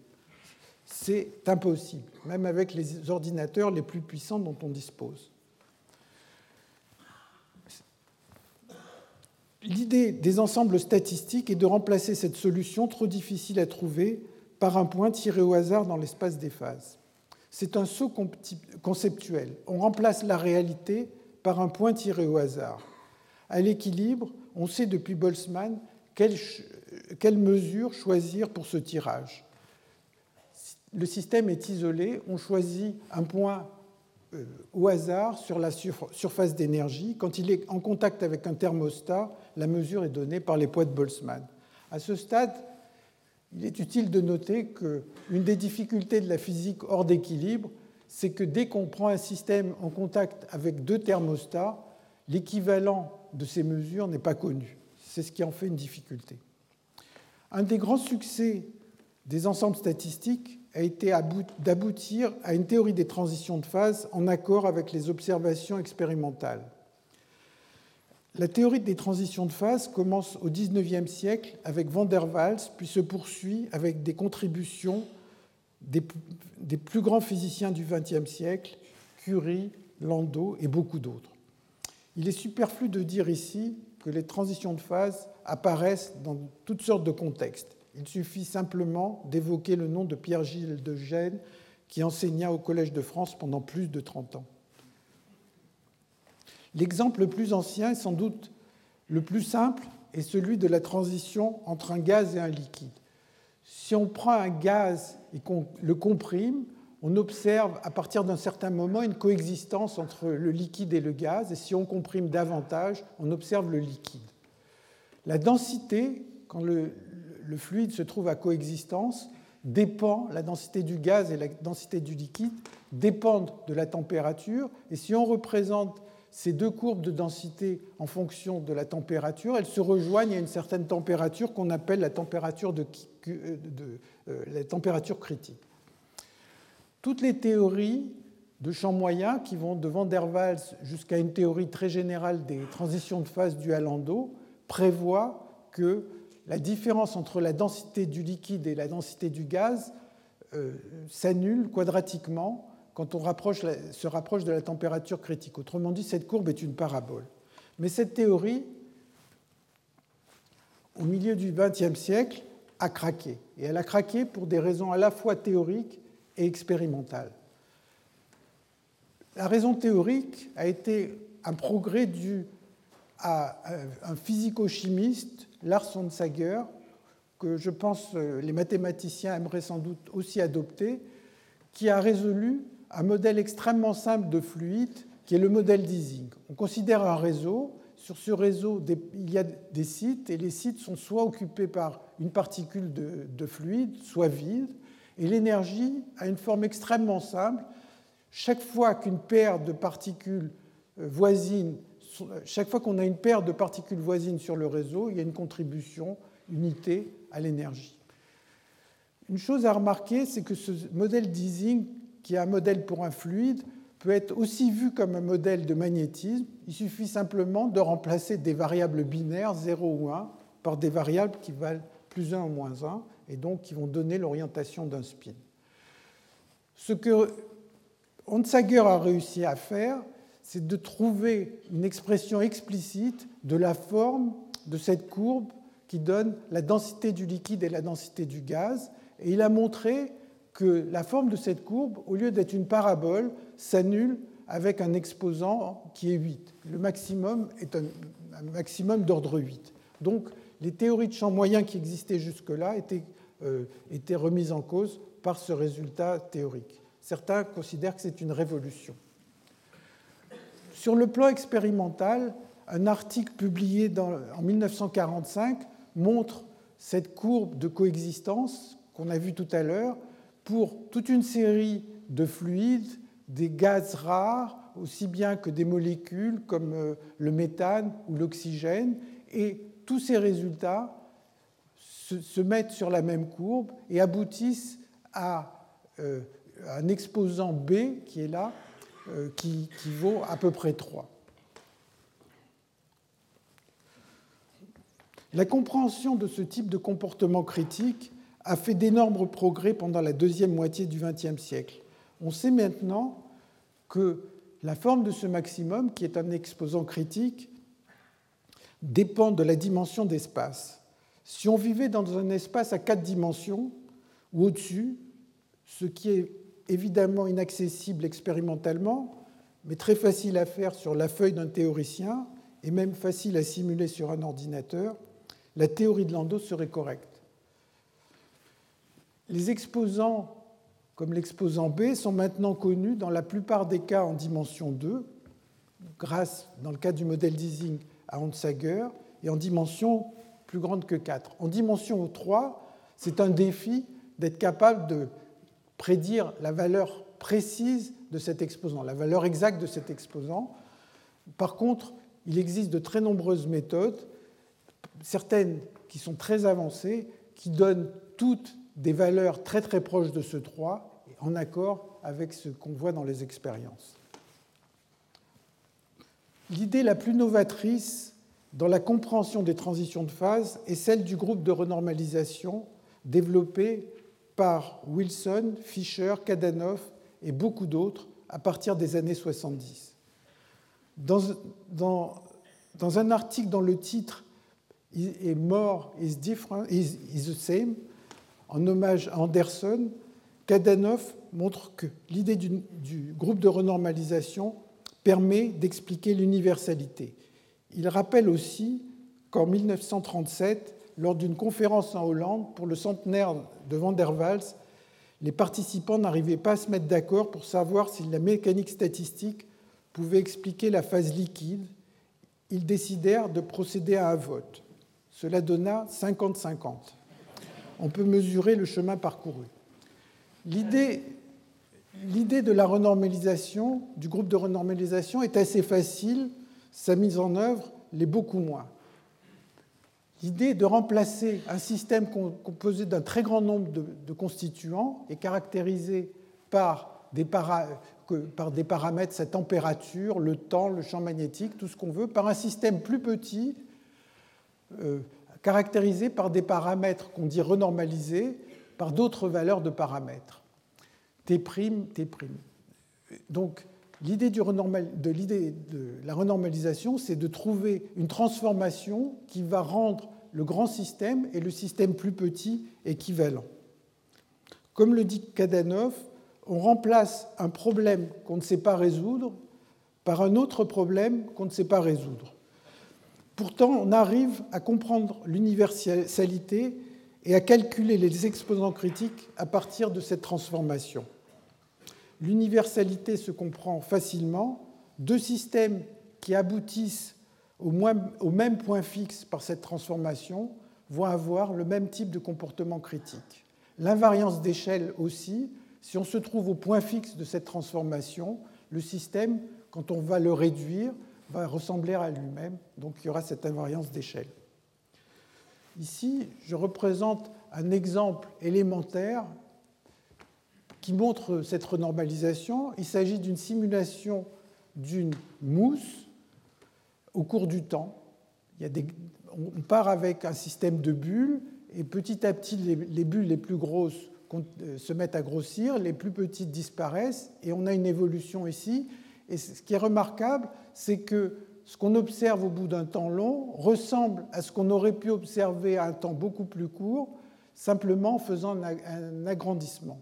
C'est impossible, même avec les ordinateurs les plus puissants dont on dispose. L'idée des ensembles statistiques est de remplacer cette solution trop difficile à trouver par un point tiré au hasard dans l'espace des phases. C'est un saut conceptuel. On remplace la réalité par un point tiré au hasard. À l'équilibre, on sait depuis Boltzmann quelle, quelle mesure choisir pour ce tirage. Le système est isolé, on choisit un point au hasard sur la surface d'énergie. Quand il est en contact avec un thermostat, la mesure est donnée par les poids de Boltzmann. À ce stade, il est utile de noter qu'une des difficultés de la physique hors d'équilibre, c'est que dès qu'on prend un système en contact avec deux thermostats, l'équivalent de ces mesures n'est pas connu. C'est ce qui en fait une difficulté. Un des grands succès des ensembles statistiques a été d'aboutir à une théorie des transitions de phase en accord avec les observations expérimentales. La théorie des transitions de phase commence au XIXe siècle avec Van der Waals, puis se poursuit avec des contributions des, plus grands physiciens du XXe siècle, Curie, Landau et beaucoup d'autres. Il est superflu de dire ici que les transitions de phase apparaissent dans toutes sortes de contextes. Il suffit simplement d'évoquer le nom de Pierre-Gilles de Gênes, qui enseigna au Collège de France pendant plus de 30 ans. L'exemple le plus ancien et sans doute le plus simple est celui de la transition entre un gaz et un liquide. Si on prend un gaz et qu'on le comprime, on observe à partir d'un certain moment une coexistence entre le liquide et le gaz, et si on comprime davantage, on observe le liquide. La densité, quand le, le fluide se trouve à coexistence, dépend, la densité du gaz et la densité du liquide dépendent de la température, et si on représente ces deux courbes de densité en fonction de la température, elles se rejoignent à une certaine température qu'on appelle la température, de, euh, température critique. Toutes les théories de champ moyen qui vont de Van der Waals jusqu'à une théorie très générale des transitions de phase du à prévoient que la différence entre la densité du liquide et la densité du gaz euh, s'annule quadratiquement quand on se rapproche de la température critique. Autrement dit, cette courbe est une parabole. Mais cette théorie, au milieu du XXe siècle, a craqué. Et elle a craqué pour des raisons à la fois théoriques et expérimentales. La raison théorique a été un progrès dû à un physico-chimiste, Lars Sager, que je pense les mathématiciens aimeraient sans doute aussi adopter, qui a résolu un modèle extrêmement simple de fluide qui est le modèle d'Ising. On considère un réseau. Sur ce réseau, il y a des sites et les sites sont soit occupés par une particule de, fluide, soit vide. Et l'énergie a une forme extrêmement simple. Chaque fois qu'une paire de particules euh, voisines, chaque fois qu'on a une paire de particules voisines sur le réseau, il y a une contribution unité à l'énergie. Une chose à remarquer, c'est que ce modèle d'Ising, qui est un modèle pour un fluide, peut être aussi vu comme un modèle de magnétisme. Il suffit simplement de remplacer des variables binaires 0 ou 1 par des variables qui valent plus 1 ou moins 1 et donc qui vont donner l'orientation d'un spin. Ce que Onsager a réussi à faire, c'est de trouver une expression explicite de la forme de cette courbe qui donne la densité du liquide et la densité du gaz. Et il a montré que la forme de cette courbe, au lieu d'être une parabole, s'annule avec un exposant qui est 8. Le maximum est un, maximum d'ordre 8. Donc les théories de champ moyen qui existaient jusque-là étaient, euh, étaient remises en cause par ce résultat théorique. Certains considèrent que c'est une révolution. Sur le plan expérimental, un article publié en 1945 montre cette courbe de coexistence qu'on a vue tout à l'heure pour toute une série de fluides, des gaz rares, aussi bien que des molécules comme euh, le méthane ou l'oxygène. Et tous ces résultats se, mettent sur la même courbe et aboutissent à euh, un exposant B qui est là, qui, qui vaut à peu près 3. La compréhension de ce type de comportement critique a fait d'énormes progrès pendant la deuxième moitié du XXe siècle. On sait maintenant que la forme de ce maximum, qui est un exposant critique, dépend de la dimension d'espace. Si on vivait dans un espace à quatre dimensions ou au-dessus, ce qui est évidemment inaccessible expérimentalement, mais très facile à faire sur la feuille d'un théoricien et même facile à simuler sur un ordinateur, la théorie de Landau serait correcte. Les exposants, comme l'exposant B, sont maintenant connus dans la plupart des cas en dimension 2, grâce, dans le cas du modèle d'Ising, à Onsager, et en dimension plus grande que 4. En dimension 3, c'est un défi d'être capable de prédire la valeur précise de cet exposant, la valeur exacte de cet exposant. Par contre, il existe de très nombreuses méthodes, certaines qui sont très avancées, qui donnent toutes des valeurs très très proches de ce 3, en accord avec ce qu'on voit dans les expériences. L'idée la plus novatrice dans la compréhension des transitions de phase est celle du groupe de renormalisation développé par Wilson, Fischer, Kadanoff et beaucoup d'autres à partir des années 70. Dans, dans, dans un article dont le titre est More is, different, is, is the same, en hommage à Anderson, Kadanoff montre que l'idée du, groupe de renormalisation permet d'expliquer l'universalité. Il rappelle aussi qu'en 1937, lors d'une conférence en Hollande pour le centenaire de Van der Waals, les participants n'arrivaient pas à se mettre d'accord pour savoir si la mécanique statistique pouvait expliquer la phase liquide. Ils décidèrent de procéder à un vote. Cela donna 50-50 on peut mesurer le chemin parcouru. L'idée, de la renormalisation, du groupe de renormalisation, est assez facile, sa mise en œuvre l'est beaucoup moins. L'idée de remplacer un système composé d'un très grand nombre de, constituants et caractérisé par des, par des, paramètres, sa température, le temps, le champ magnétique, tout ce qu'on veut, par un système plus petit, euh, caractérisé par des paramètres qu'on dit renormalisés par d'autres valeurs de paramètres. T', T'. Donc, l'idée de, la renormalisation, c'est de trouver une transformation qui va rendre le grand système et le système plus petit équivalents. Comme le dit Kadanoff, on remplace un problème qu'on ne sait pas résoudre par un autre problème qu'on ne sait pas résoudre. Pourtant, on arrive à comprendre l'universalité et à calculer les exposants critiques à partir de cette transformation. L'universalité se comprend facilement. Deux systèmes qui aboutissent au, même point fixe par cette transformation vont avoir le même type de comportement critique. L'invariance d'échelle aussi, si on se trouve au point fixe de cette transformation, le système, quand on va le réduire, va ressembler à lui-même, donc il y aura cette invariance d'échelle. Ici, je représente un exemple élémentaire qui montre cette renormalisation. Il s'agit d'une simulation d'une mousse au cours du temps. Il y a des, on part avec un système de bulles et petit à petit, les, bulles les plus grosses euh, se mettent à grossir, les plus petites disparaissent et on a une évolution ici. Et ce qui est remarquable, c'est que ce qu'on observe au bout d'un temps long ressemble à ce qu'on aurait pu observer à un temps beaucoup plus court, simplement en faisant un agrandissement.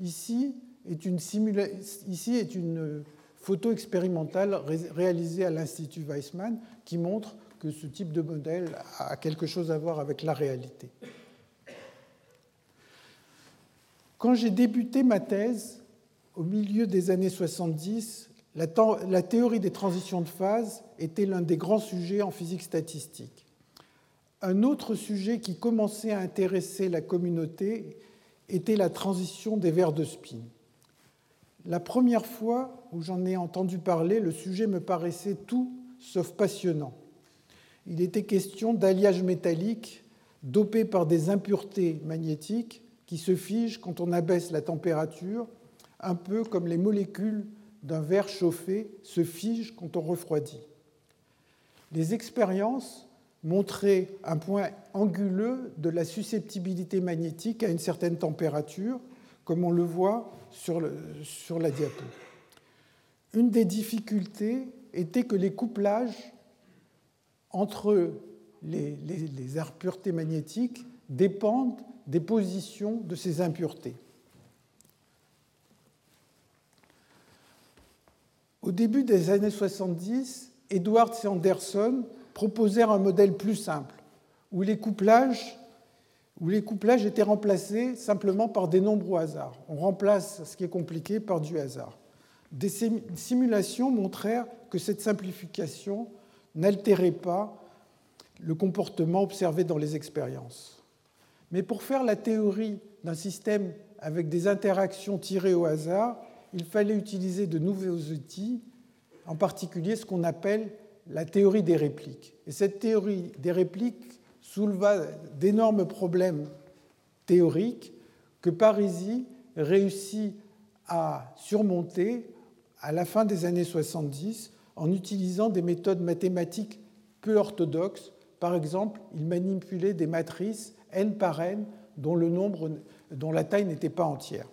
Ici est une, une photo expérimentale réalisée à l'Institut Weissmann qui montre que ce type de modèle a quelque chose à voir avec la réalité. Quand j'ai débuté ma thèse, au milieu des années 70, la, la théorie des transitions de phase était l'un des grands sujets en physique statistique. Un autre sujet qui commençait à intéresser la communauté était la transition des vers de spin. La première fois où j'en ai entendu parler, le sujet me paraissait tout sauf passionnant. Il était question d'alliage métallique dopé par des impuretés magnétiques qui se figent quand on abaisse la température, un peu comme les molécules d'un verre chauffé se figent quand on refroidit. Les expériences montrer un point anguleux de la susceptibilité magnétique à une certaine température, comme on le voit sur, la diapo. Une des difficultés était que les couplages entre les, les impuretés magnétiques dépendent des positions de ces impuretés. Au début des années 70, Edward C. Proposèrent un modèle plus simple, où les couplages, où les couplages étaient remplacés simplement par des nombres au hasard. On remplace ce qui est compliqué par du hasard. Des simulations montrèrent que cette simplification n'altérait pas le comportement observé dans les expériences. Mais pour faire la théorie d'un système avec des interactions tirées au hasard, il fallait utiliser de nouveaux outils, en particulier ce qu'on appelle la théorie des répliques. Et cette théorie des répliques souleva d'énormes problèmes théoriques que Parisi réussit à surmonter à la fin des années 70 en utilisant des méthodes mathématiques peu orthodoxes. Par exemple, il manipulait des matrices n par n dont, dont la taille n'était pas entière.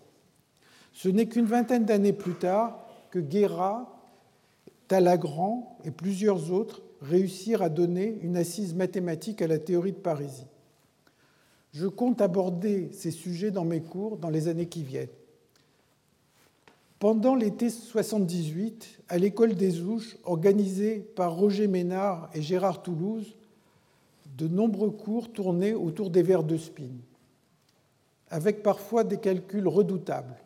Ce n'est qu'une vingtaine d'années plus tard que Guerra Talagrand et plusieurs autres réussirent à donner une assise mathématique à la théorie de Parisie. Je compte aborder ces sujets dans mes cours dans les années qui viennent. Pendant l'été 78, à l'école des Ouches, organisée par Roger Ménard et Gérard Toulouse, de nombreux cours tournaient autour des vers de spin, avec parfois des calculs redoutables.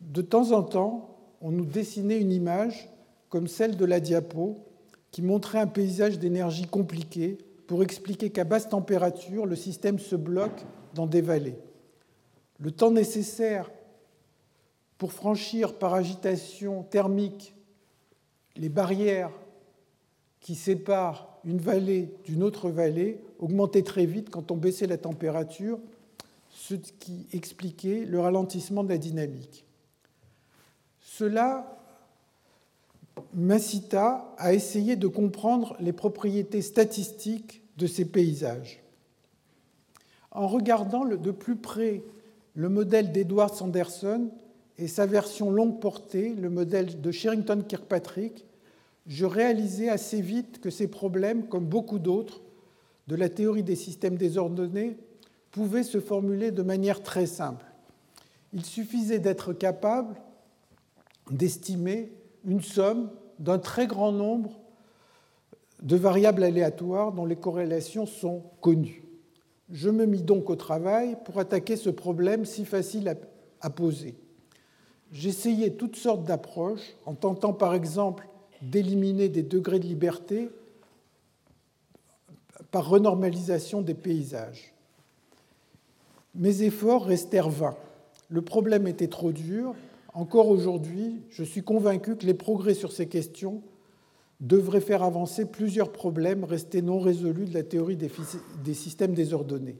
De temps en temps, on nous dessinait une image comme celle de la diapo, qui montrait un paysage d'énergie compliqué pour expliquer qu'à basse température, le système se bloque dans des vallées. Le temps nécessaire pour franchir par agitation thermique les barrières qui séparent une vallée d'une autre vallée augmentait très vite quand on baissait la température, ce qui expliquait le ralentissement de la dynamique. Cela m'incita à essayer de comprendre les propriétés statistiques de ces paysages. En regardant de plus près le modèle d'Edward Sanderson et sa version longue portée, le modèle de Sherrington Kirkpatrick, je réalisais assez vite que ces problèmes, comme beaucoup d'autres de la théorie des systèmes désordonnés, pouvaient se formuler de manière très simple. Il suffisait d'être capable d'estimer une somme d'un très grand nombre de variables aléatoires dont les corrélations sont connues. Je me mis donc au travail pour attaquer ce problème si facile à, poser. J'essayais toutes sortes d'approches en tentant par exemple d'éliminer des degrés de liberté par renormalisation des paysages. Mes efforts restèrent vains. Le problème était trop dur encore aujourd'hui, je suis convaincu que les progrès sur ces questions devrait faire avancer plusieurs problèmes restés non résolus de la théorie des, systèmes désordonnés.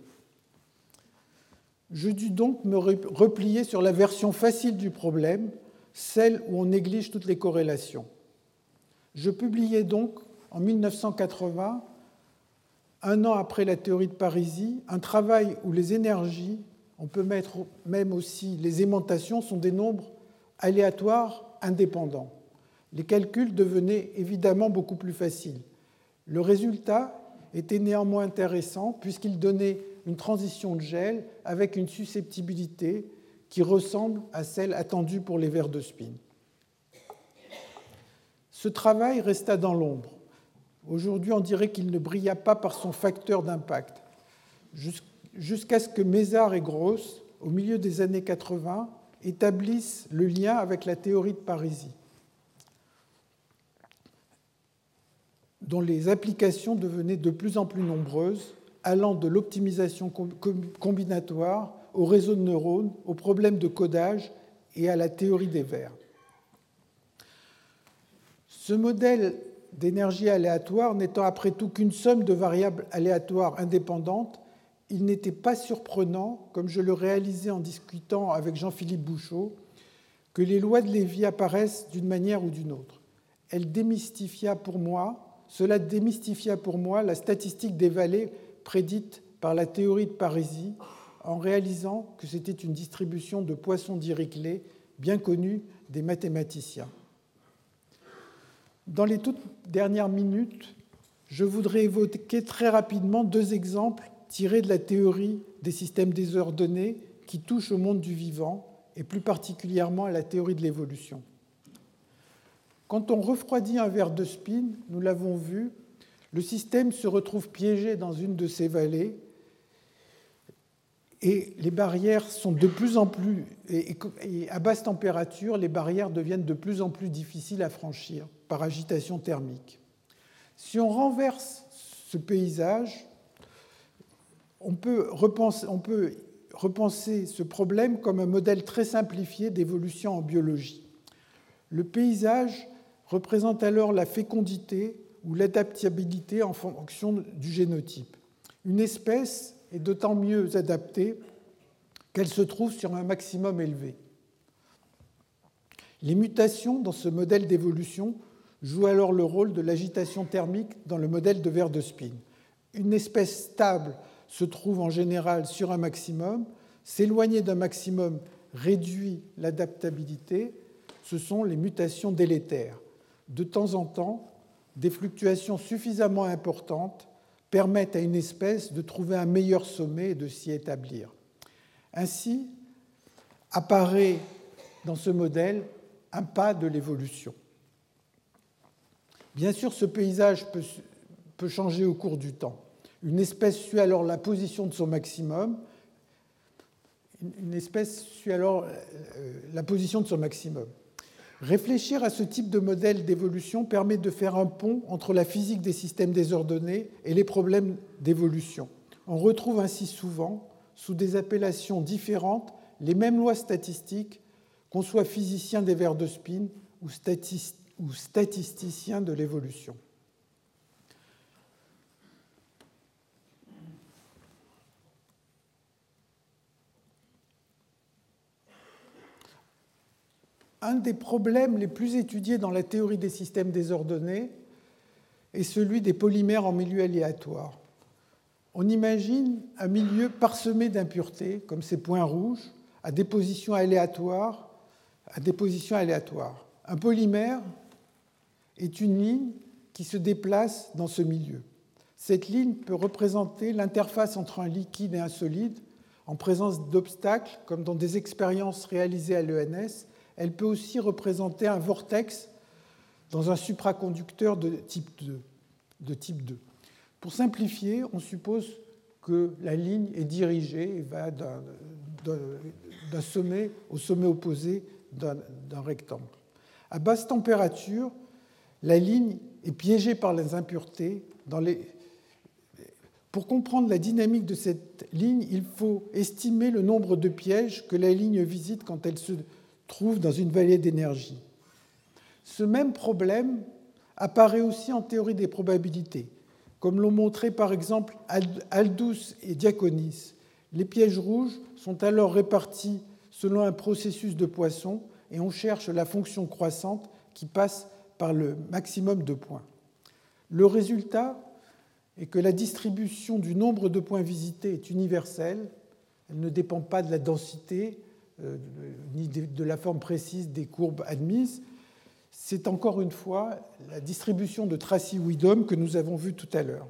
Je dus donc me replier sur la version facile du problème, celle où on néglige toutes les corrélations. Je publiai donc en 1980, un an après la théorie de Parisie, un travail où les énergies, on peut mettre même aussi les aimantations, sont des nombres aléatoires indépendants les calculs devenaient évidemment beaucoup plus faciles. Le résultat était néanmoins intéressant puisqu'il donnait une transition de gel avec une susceptibilité qui ressemble à celle attendue pour les verres de spin. Ce travail resta dans l'ombre. Aujourd'hui, on dirait qu'il ne brilla pas par son facteur d'impact, jusqu'à ce que Mézard et Gross, au milieu des années 80, établissent le lien avec la théorie de Parisie. dont les applications devenaient de plus en plus nombreuses, allant de l'optimisation combinatoire au réseau de neurones, aux problèmes de codage et à la théorie des vers. Ce modèle d'énergie aléatoire n'étant après tout qu'une somme de variables aléatoires indépendantes, il n'était pas surprenant, comme je le réalisais en discutant avec Jean-Philippe Bouchot, que les lois de Lévy apparaissent d'une manière ou d'une autre. Elle démystifia pour moi cela démystifia pour moi la statistique des vallées prédite par la théorie de Parisie en réalisant que c'était une distribution de poissons d'Iriclée bien connue des mathématiciens. Dans les toutes dernières minutes, je voudrais évoquer très rapidement deux exemples tirés de la théorie des systèmes désordonnés qui touchent au monde du vivant et plus particulièrement à la théorie de l'évolution. Quand on refroidit un verre de spin, nous l'avons vu, le système se retrouve piégé dans une de ces vallées et les barrières sont de plus en plus, et à basse température, les barrières deviennent de plus en plus difficiles à franchir par agitation thermique. Si on renverse ce paysage, on peut repenser, ce problème comme un modèle très simplifié d'évolution en biologie. Le paysage représente alors la fécondité ou l'adaptabilité en fonction du génotype. Une espèce est d'autant mieux adaptée qu'elle se trouve sur un maximum élevé. Les mutations dans ce modèle d'évolution jouent alors le rôle de l'agitation thermique dans le modèle de verre de. Une espèce stable se trouve en général sur un maximum. S'éloigner d'un maximum réduit l'adaptabilité. Ce sont les mutations délétères de temps en temps, des fluctuations suffisamment importantes permettent à une espèce de trouver un meilleur sommet et de s'y établir. Ainsi apparaît dans ce modèle un pas de l'évolution. Bien sûr, ce paysage peut, changer au cours du temps. Une espèce suit alors la position de son maximum. Une espèce suit alors euh, la position de son maximum. Réfléchir à ce type de modèle d'évolution permet de faire un pont entre la physique des systèmes désordonnés et les problèmes d'évolution. On retrouve ainsi souvent, sous des appellations différentes, les mêmes lois statistiques, qu'on soit physicien des vers de spin ou, statisticien de l'évolution. Un des problèmes les plus étudiés dans la théorie des systèmes désordonnés est celui des polymères en milieu aléatoire. On imagine un milieu parsemé d'impuretés, comme ces points rouges, à positions aléatoires. Un polymère est une ligne qui se déplace dans ce milieu. Cette ligne peut représenter l'interface entre un liquide et un solide en présence d'obstacles, comme dans des expériences réalisées à l'ENS, elle peut aussi représenter un vortex dans un supraconducteur de type 2. De type 2. Pour simplifier, on suppose que la ligne est dirigée et va d'un sommet au sommet opposé d'un rectangle. À basse température, la ligne est piégée par les impuretés. Pour comprendre la dynamique de cette ligne, il faut estimer le nombre de pièges que la ligne visite quand elle se trouve dans une vallée d'énergie. Ce même problème apparaît aussi en théorie des probabilités, comme l'ont montré par exemple Aldous et Diaconis. Les pièges rouges sont alors répartis selon un processus de Poisson et on cherche la fonction croissante qui passe par le maximum de points. Le résultat est que la distribution du nombre de points visités est universelle, elle ne dépend pas de la densité ni de la forme précise des courbes admises. C'est encore une fois la distribution de Tracy-Widom que nous avons vue tout à l'heure.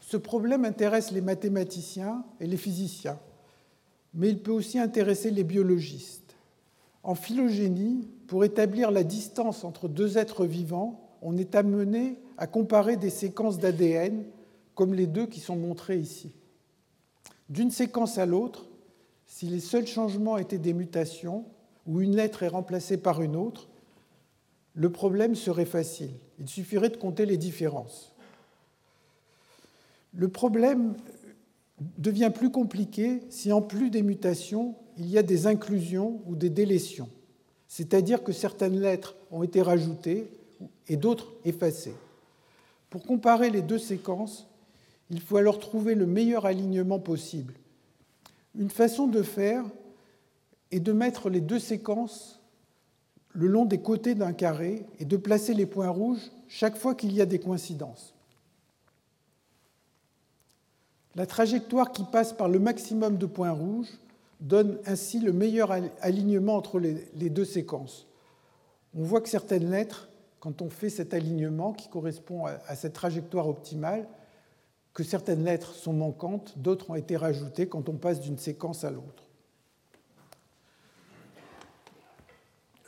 Ce problème intéresse les mathématiciens et les physiciens, mais il peut aussi intéresser les biologistes. En phylogénie, pour établir la distance entre deux êtres vivants, on est amené à comparer des séquences d'ADN comme les deux qui sont montrées ici. D'une séquence à l'autre, si les seuls changements étaient des mutations, ou une lettre est remplacée par une autre, le problème serait facile. Il suffirait de compter les différences. Le problème devient plus compliqué si en plus des mutations, il y a des inclusions ou des délétions, c'est-à-dire que certaines lettres ont été rajoutées et d'autres effacées. Pour comparer les deux séquences, il faut alors trouver le meilleur alignement possible. Une façon de faire est de mettre les deux séquences le long des côtés d'un carré et de placer les points rouges chaque fois qu'il y a des coïncidences. La trajectoire qui passe par le maximum de points rouges donne ainsi le meilleur alignement entre les deux séquences. On voit que certaines lettres, quand on fait cet alignement qui correspond à cette trajectoire optimale, que certaines lettres sont manquantes, d'autres ont été rajoutées quand on passe d'une séquence à l'autre.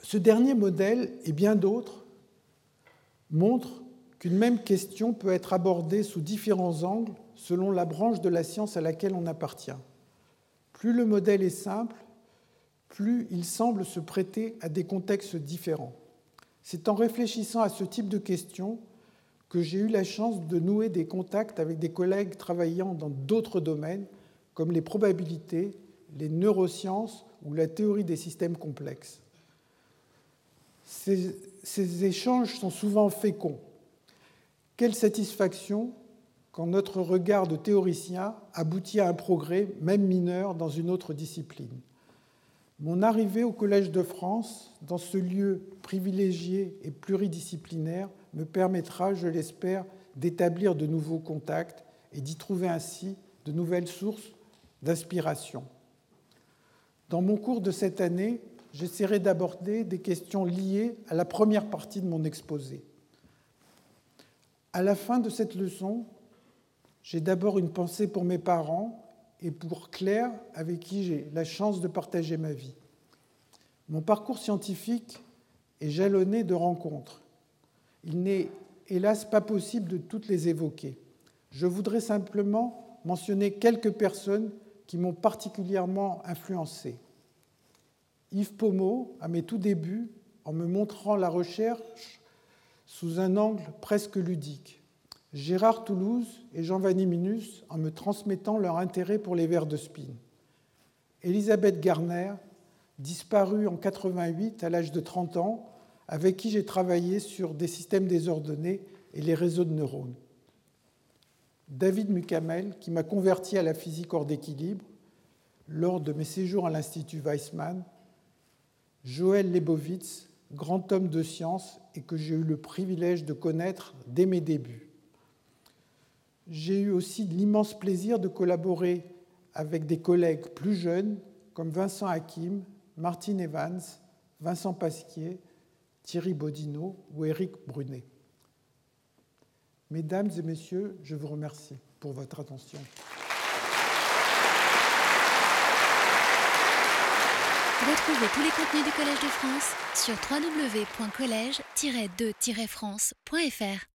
Ce dernier modèle et bien d'autres montrent qu'une même question peut être abordée sous différents angles selon la branche de la science à laquelle on appartient. Plus le modèle est simple, plus il semble se prêter à des contextes différents. C'est en réfléchissant à ce type de questions que j'ai eu la chance de nouer des contacts avec des collègues travaillant dans d'autres domaines comme les probabilités, les neurosciences ou la théorie des systèmes complexes. Ces, échanges sont souvent féconds. Quelle satisfaction quand notre regard de théoricien aboutit à un progrès, même mineur, dans une autre discipline. Mon arrivée au Collège de France, dans ce lieu privilégié et pluridisciplinaire, me permettra, je l'espère, d'établir de nouveaux contacts et d'y trouver ainsi de nouvelles sources d'inspiration. Dans mon cours de cette année, j'essaierai d'aborder des questions liées à la première partie de mon exposé. À la fin de cette leçon, j'ai d'abord une pensée pour mes parents et pour Claire, avec qui j'ai la chance de partager ma vie. Mon parcours scientifique est jalonné de rencontres. Il n'est hélas pas possible de toutes les évoquer. Je voudrais simplement mentionner quelques personnes qui m'ont particulièrement influencé. Yves Pommeau, à mes tout débuts, en me montrant la recherche sous un angle presque ludique. Gérard Toulouse et Jean Vaniminus en me transmettant leur intérêt pour les vers de spin. Elisabeth Garner, disparue en 88 à l'âge de 30 ans, avec qui j'ai travaillé sur des systèmes désordonnés et les réseaux de neurones. David Mukamel, qui m'a converti à la physique hors d'équilibre lors de mes séjours à l'Institut Weizmann. Joël Lebovitz, grand homme de science et que j'ai eu le privilège de connaître dès mes débuts. J'ai eu aussi l'immense plaisir de collaborer avec des collègues plus jeunes comme Vincent Hakim, Martin Evans, Vincent Pasquier, Thierry Bodino ou Éric Brunet. Mesdames et messieurs, je vous remercie pour votre attention. Retrouvez tous les contenus du Collège de France sur www.colège-2-france.fr.